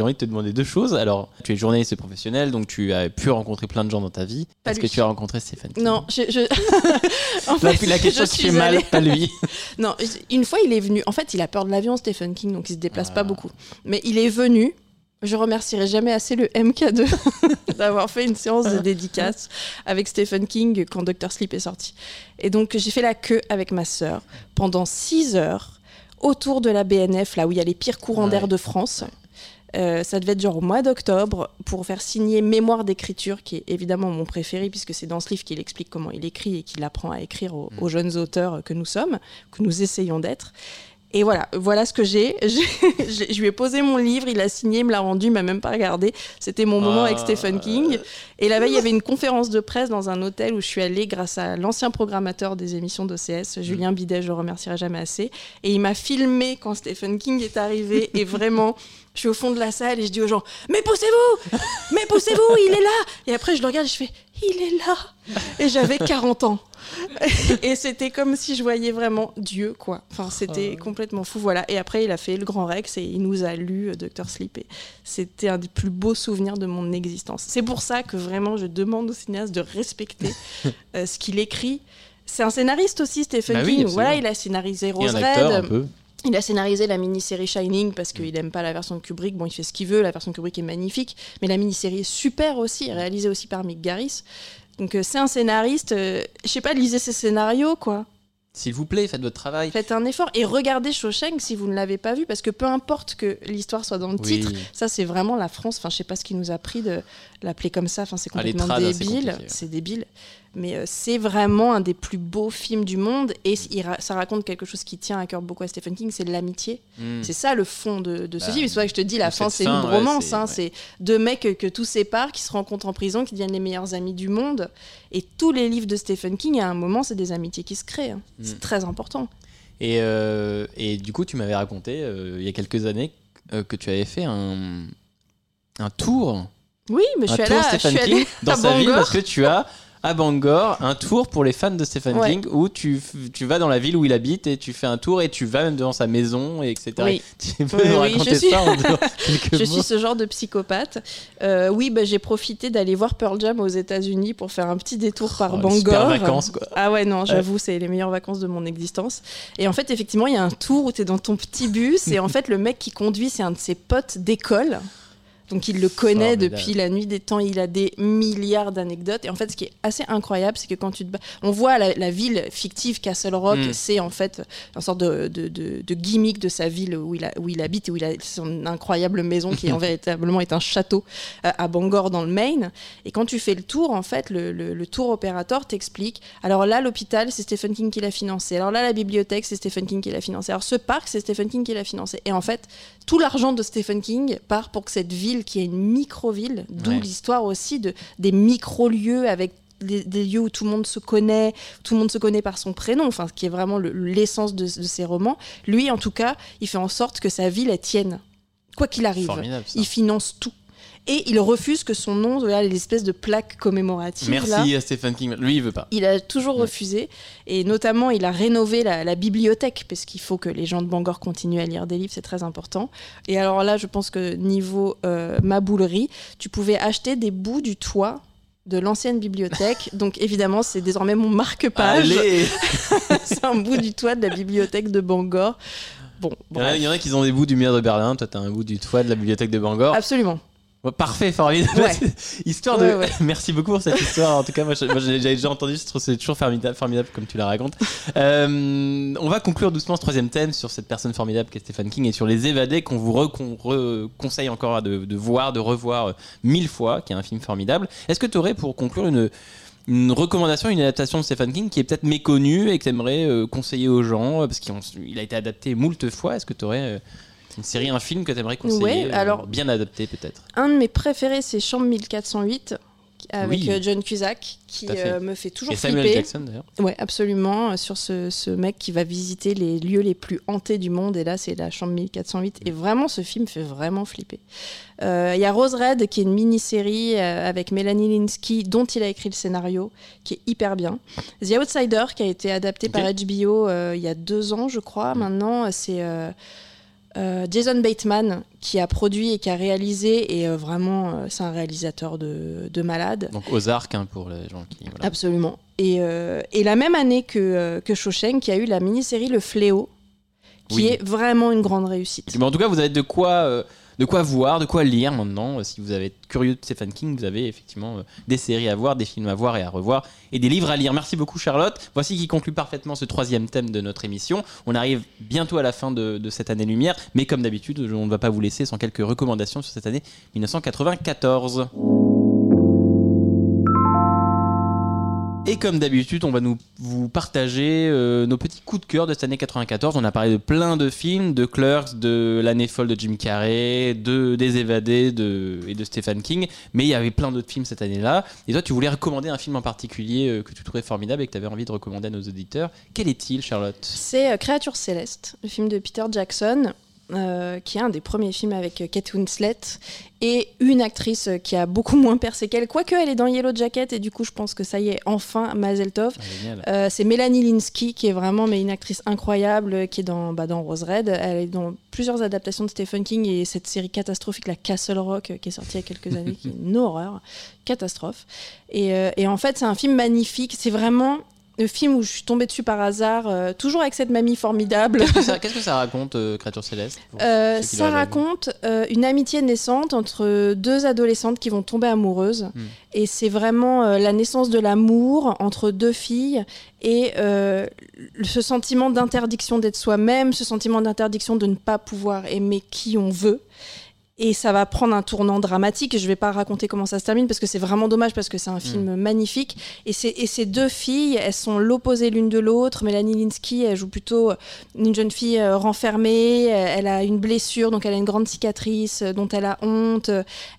envie de te demander deux choses. Alors, tu es journaliste professionnel, donc tu as pu rencontrer plein de gens dans ta vie. Est-ce que tu as rencontré Stéphane King Non, je. je- en La, fait, la question je qui fait mal, allée- pas lui. Non, une fois il est venu. En fait, il a peur de l'avion, Stephen King, donc il se déplace Ah. pas beaucoup. Mais il est venu. Je remercierai jamais assez le MK2 d'avoir fait une séance de dédicace avec Stephen King quand Dr. Sleep est sorti. Et donc j'ai fait la queue avec ma sœur pendant 6 heures autour de la BNF, là où il y a les pires courants Ouais. d'air de France. Euh, ça devait être genre au mois d'octobre pour faire signer Mémoire d'écriture, qui est évidemment mon préféré, puisque c'est dans ce livre qu'il explique comment il écrit et qu'il apprend à écrire aux, aux jeunes auteurs que nous sommes, que nous essayons d'être. Et voilà, voilà ce que j'ai. Je lui ai posé mon livre, il a signé, il me l'a rendu, il m'a même pas regardé. C'était mon moment avec Ah. Stephen King. Et la veille, il y avait une conférence de presse dans un hôtel où je suis allée grâce à l'ancien programmateur des émissions d'OCS, Julien Bidet, je le remercierai jamais assez. Et il m'a filmé quand Stephen King est arrivé. et vraiment, je suis au fond de la salle et je dis aux gens Mais poussez-vous Mais poussez-vous, il est là Et après, je le regarde et je fais Il est là Et j'avais 40 ans. et c'était comme si je voyais vraiment Dieu, quoi. Enfin, c'était complètement fou, voilà. Et après, il a fait le Grand Rex et il nous a lu euh, Dr. Sleep. Et c'était un des plus beaux souvenirs de mon existence. C'est pour ça que vraiment, je demande au cinéaste de respecter euh, ce qu'il écrit. C'est un scénariste aussi, Stephen Bah oui, King. absolument. voilà, il a scénarisé Rose Red. Il a scénarisé la mini-série Shining parce qu'il n'aime pas la version de Kubrick. Bon, il fait ce qu'il veut, la version de Kubrick est magnifique, mais la mini-série est super aussi, réalisée aussi par Mick Garris. Donc euh, c'est un scénariste, euh, je sais pas, lisez ses scénarios, quoi. S'il vous plaît, faites votre travail. Faites un effort et regardez Shawshank si vous ne l'avez pas vu, parce que peu importe que l'histoire soit dans le Oui. titre, ça c'est vraiment la France. Enfin, je sais pas ce qui nous a pris de l'appeler comme ça. Enfin, c'est Ah, complètement trades, débile. C'est débile. Mais euh, c'est vraiment un des plus beaux films du monde et il ra- ça raconte quelque chose qui tient à cœur beaucoup à Stephen King, c'est l'amitié. Hmm. C'est ça le fond de, de ce Bah, film. C'est pour ça que je te dis, la fin, c'est une ouais, romance. c'est- hein. ouais. C'est deux mecs que, que tout sépare, qui se rencontrent en prison, qui deviennent les meilleurs amis du monde. Et tous les livres de Stephen King, à un moment, c'est des amitiés qui se créent. hein. Mm. C'est très important. Et, euh, et du coup, tu m'avais raconté euh, il y a quelques années que tu avais fait un, un tour, Oui, mais je suis allée, à- je suis allée dans à sa ville Bangor. parce que tu as à Bangor un tour pour les fans de Stephen Ouais. King où tu, tu vas dans la ville où il habite et tu fais un tour et tu vas même devant sa maison et etc. Oui. Tu peux Oui, nous oui, je raconter suis- en Je mots suis ce genre de psychopathe. Euh, oui, bah, j'ai profité d'aller voir Pearl Jam aux États-Unis pour faire un petit détour par Oh, Bangor. super vacances, quoi. Ah ouais, non, j'avoue, c'est les meilleures vacances de mon existence. Et en fait, effectivement, il y a un tour où tu es dans ton petit bus et en fait, le mec qui conduit, c'est un de ses potes d'école. Donc il le connaît Formidable. depuis la nuit des temps, il a des milliards d'anecdotes. Et en fait, ce qui est assez incroyable, c'est que quand tu te on voit la, la ville fictive Castle Rock, Mm. c'est en fait une sorte de, de, de- de gimmick de sa ville où il, a- où il habite et où il a son incroyable maison qui en véritablement est un château euh, à Bangor dans le Maine. Et quand tu fais le tour, en fait, le, le- le tour opérateur t'explique. Alors là, l'hôpital, c'est Stephen King qui l'a financé. Alors là, la bibliothèque, c'est Stephen King qui l'a financé. Alors ce parc, c'est Stephen King qui l'a financé. Et en fait, tout l'argent de Stephen King part pour que cette ville, qui est une micro-ville, d'où Ouais. l'histoire aussi de, des micro-lieux avec des, des lieux où tout le monde se connaît, tout le monde se connaît par son prénom, enfin, ce qui est vraiment le- l'essence de, de ses romans. Lui, en tout cas, il fait en sorte que sa ville, elle tienne. Quoi qu'il arrive. Il finance tout. Et il refuse que son nom, voilà, l'espèce de plaque commémorative. là, Merci à Stephen King. Lui, il veut pas. il a toujours refusé. Et notamment, il a rénové la, la bibliothèque, parce qu'il faut que les gens de Bangor continuent à lire des livres, c'est très important. Et alors là, je pense que niveau euh, maboulerie, tu pouvais acheter des bouts du toit de l'ancienne bibliothèque. Donc évidemment, c'est désormais mon marque-page. C'est un bout du toit de la bibliothèque de Bangor. Bon, il y, en a, bref. il y en a qui ont des bouts du mur de Berlin. Toi, t'as un bout du toit de la bibliothèque de Bangor. Absolument. Parfait, formidable. Ouais. histoire Ouais, de. ouais. Merci beaucoup pour cette histoire. En tout cas, moi, j'avais déjà entendu. Je trouve c'est toujours formidable, formidable comme tu la racontes. Euh, on va conclure doucement ce troisième thème sur cette personne formidable qu'est Stephen King et sur Les Évadés qu'on vous re- qu'on re- conseille encore de, de voir, de revoir euh, mille fois, qui est un film formidable. Est-ce que tu aurais pour conclure une une recommandation, une adaptation de Stephen King qui est peut-être méconnue et que tu aimerais conseiller aux gens euh, parce qu'il il a été adapté moult fois. Est-ce que tu aurais une série, un film que tu aimerais conseiller Ouais, alors- bien adapté peut-être Un de mes préférés, c'est Chambre 1408. avec Oui. euh, John Cusack, qui fait. euh, me fait toujours Et Samuel flipper. Jackson d'ailleurs. Ouais, absolument. euh, Sur ce, ce mec qui va visiter les lieux les plus hantés du monde. Et là, c'est la chambre 1408. Et vraiment, ce film fait vraiment flipper. Euh, Il y a Rose Red, qui est une mini-série avec Melanie Linsky, dont il a écrit le scénario, qui est hyper bien. The Outsider, qui a été adapté par HBO euh, il y a deux ans, je crois. Maintenant, c'est. euh, euh, Jason Bateman qui a produit et qui a réalisé et euh, vraiment euh, c'est un réalisateur de, de malade. Donc Ozark hein, pour les gens qui. voilà. Absolument. Et, et la même année que, que Shawshank, qui a eu la mini-série Le Fléau, qui Oui. est vraiment une grande réussite. Mais en tout cas, vous avez de quoi, de quoi voir, de quoi lire maintenant. Euh, Si vous avez curieux de Stephen King, vous avez effectivement euh, des séries à voir, des films à voir et à revoir, et des livres à lire. Merci beaucoup, Charlotte. Voici qui conclut parfaitement ce troisième thème de notre émission. On arrive bientôt à la fin de, de cette année lumière, mais comme d'habitude, on ne va pas vous laisser sans quelques recommandations sur cette année 1994. Et comme d'habitude, on va nous vous partager euh, nos petits coups de cœur de cette année 94. On a parlé de plein de films, de Clerks, de L'année folle de Jim Carrey, de Des évadés et de Stephen King. Mais il y avait plein d'autres films cette année-là. Et toi, tu voulais recommander un film en particulier euh, que tu trouvais formidable et que tu avais envie de recommander à nos auditeurs. Quel est-il, Charlotte? C'est euh, Créature céleste, le film de Peter Jackson, euh, qui est un des premiers films avec euh, Kate Winslet et une actrice euh, qui a beaucoup moins percé qu'elle, quoique elle est dans Yellow Jacket et du coup je pense que ça y est, enfin Mazel Tov. Ah. Euh, c'est Mélanie Linsky qui est vraiment mais une actrice incroyable qui est dans, bah, dans Rose Red. Elle est dans plusieurs adaptations de Stephen King et cette série catastrophique, la Castle Rock, qui est sortie il y a quelques années, qui est une horreur, catastrophe. Et, euh, et en fait, c'est un film magnifique. C'est vraiment le film où je suis tombée dessus par hasard, euh, toujours avec cette mamie formidable. Qu'est-ce que ça, qu'est-ce que ça raconte, euh, Créature Céleste Euh, ça raconte une amitié naissante entre deux adolescentes qui vont tomber amoureuses. Hmm. Et c'est vraiment la naissance de l'amour entre deux filles et ce sentiment d'interdiction d'être soi-même, ce sentiment d'interdiction de ne pas pouvoir aimer qui on veut. Et ça va prendre un tournant dramatique. Je ne vais pas raconter comment ça se termine parce que c'est vraiment dommage parce que c'est un film magnifique. Et, ces deux filles, elles sont l'opposé l'une de l'autre. Mélanie Linsky, elle joue plutôt une jeune fille euh, renfermée. Elle a une blessure, donc elle a une grande cicatrice euh, dont elle a honte.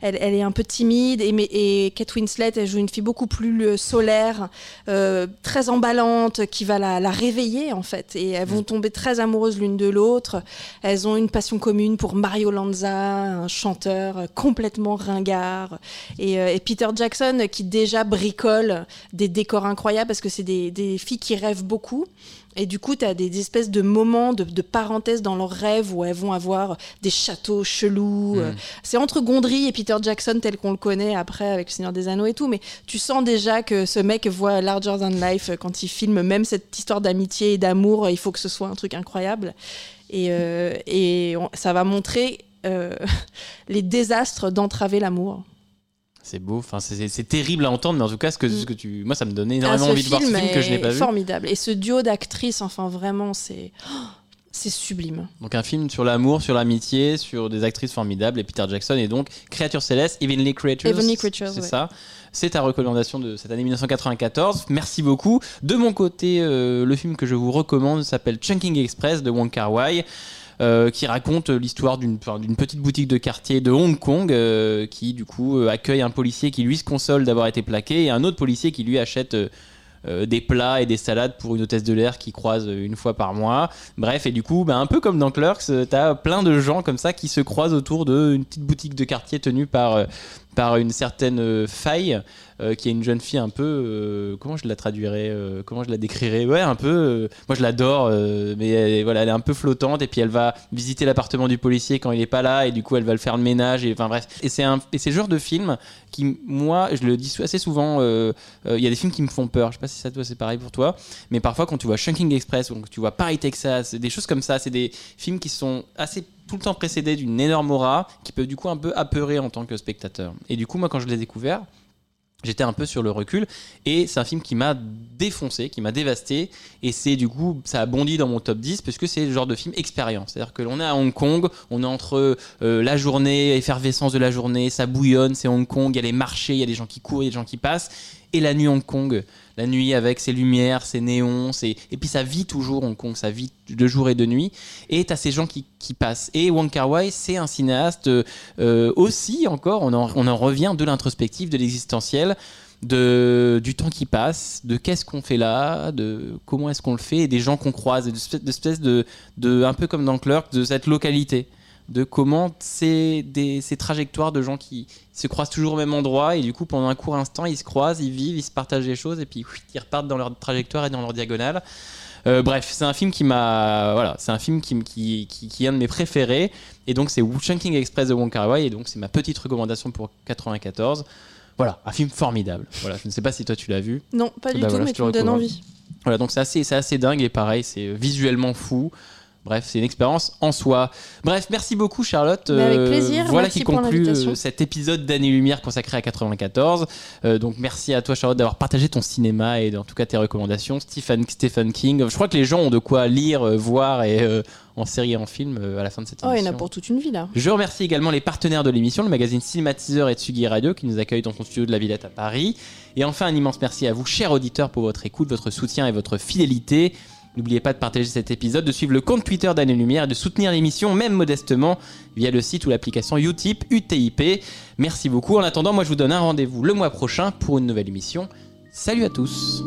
Elle, elle est un peu timide. Et, mais- et Kate Winslet, elle joue une fille beaucoup plus euh, solaire, euh, très emballante, qui va la, la réveiller en fait. Et elles vont tomber très amoureuses l'une de l'autre. Elles ont une passion commune pour Mario Lanza, un chanteur euh, complètement ringard. Et, euh, et Peter Jackson euh, qui déjà bricole des décors incroyables parce que c'est des, des filles qui rêvent beaucoup. Et du coup, tu as des, espèces de moments de, de parenthèses dans leurs rêves où elles vont avoir des châteaux chelous. euh, C'est entre Gondry et Peter Jackson tel qu'on le connaît après avec le Seigneur des Anneaux et tout. Mais tu sens déjà que ce mec voit larger than life quand il filme même cette histoire d'amitié et d'amour. Il faut que ce soit un truc incroyable. Et, euh, et on- ça va montrer euh, les désastres d'entraver l'amour. C'est beau, enfin, c'est- terrible à entendre, mais en tout cas, ce que, ce que tu, moi, ça me donnait énormément envie de voir ce film que je n'ai pas vu. Formidable. Et ce duo d'actrices, enfin vraiment, c'est oh, c'est sublime. Donc un film sur l'amour, sur l'amitié, sur des actrices formidables et Peter Jackson et donc Créatures Célestes, Heavenly Creatures. Heavenly Creatures, c'est ouais. ça. C'est ta recommandation de cette année 1994. Merci beaucoup. De mon côté, euh, le film que je vous recommande s'appelle Chunking Express de Wong Kar Wai. Euh, qui raconte l'histoire d'une petite boutique de quartier de Hong Kong euh, qui du coup euh, accueille un policier qui lui se console d'avoir été plaqué et un autre policier qui lui achète des plats et des salades pour une hôtesse de l'air qui croise une fois par mois. Bref, et du coup, bah, un peu comme dans Clerks, t'as plein de gens comme ça qui se croisent autour d'une petite boutique de quartier tenue par, par une certaine faille, euh, qui est une jeune fille un peu. euh, comment je la traduirais euh, Comment je la décrirais? Ouais, un peu. moi, je l'adore, mais elle, voilà, elle est un peu flottante, et puis elle va visiter l'appartement du policier quand il est pas là, et du coup, elle va le faire le ménage, et enfin bref. Et c'est un- et c'est genre de film qui, moi, je le dis assez souvent, il y a des films qui me font peur. Je sais pas si ça toi c'est pareil pour toi, mais parfois quand tu vois Shunking Express ou que tu vois Paris Texas, des choses comme ça, c'est des films qui sont assez tout le temps précédés d'une énorme aura qui peuvent du coup un peu apeurer en tant que spectateur. Et du coup, moi quand je l'ai découvert, J'étais un peu sur le recul et c'est un film qui m'a défoncé, qui m'a dévasté et c'est du coup ça a bondi dans mon top 10 parce que c'est le genre de film expérience. C'est-à-dire que l'on est à Hong Kong, on est entre euh, la journée, effervescence de la journée, ça bouillonne, c'est Hong Kong, il y a les marchés, il y a des gens qui courent, il y a des gens qui passent et la nuit Hong Kong. La nuit avec ses lumières, ses néons, et puis ça vit toujours Hong Kong, ça vit de jour et de nuit. Et t'as ces gens qui, qui passent. Et Wong Kar Wai, c'est un cinéaste euh, aussi encore, on en, on en revient de l'introspectif, de l'existentiel de, du temps qui passe, de qu'est-ce qu'on fait là, de comment est-ce qu'on le fait, et des gens qu'on croise, et d'espèce de, de, un peu comme dans Clerk, de cette localité, de comment c'est des, ces trajectoires de gens qui se croisent toujours au même endroit, et du coup pendant un court instant ils se croisent, ils vivent, ils se partagent des choses, et puis ils repartent dans leur trajectoire et dans leur diagonale. Euh, bref, c'est un film qui m'a, voilà, c'est un film qui, qui, qui, qui, est un de mes préférés, et donc c'est Chunking Express de Wong Kar Wai, et donc c'est ma petite recommandation pour 94. Voilà, un film formidable. Voilà, je ne sais pas si toi tu l'as vu. Non, pas du Bah tout, voilà, mais tu me donnes envie. Voilà, donc c'est assez, c'est assez dingue et pareil, c'est visuellement fou. Bref, c'est une expérience en soi. Bref, merci beaucoup Charlotte. Mais avec Euh, plaisir, voilà merci qui conclut euh, cet épisode d'Année Lumière consacré à 94. Euh, donc merci à toi Charlotte d'avoir partagé ton cinéma et en tout cas tes recommandations. Stephen, Stephen King. Je crois que les gens ont de quoi lire, euh, voir et euh, en série et en film euh, à la fin de cette Oh, il y en émission. a pour toute une vie là. Je remercie également les partenaires de l'émission, le magazine Cinématiseur et Tsugi Radio qui nous accueillent dans son studio de la Villette à Paris. Et enfin, un immense merci à vous, chers auditeurs, pour votre écoute, votre soutien et votre fidélité. N'oubliez pas de partager cet épisode, de suivre le compte Twitter d'Année Lumière et de soutenir l'émission, même modestement, via le site ou l'application Utip, UTIP. Merci beaucoup. En attendant, moi je vous donne un rendez-vous le mois prochain pour une nouvelle émission. Salut à tous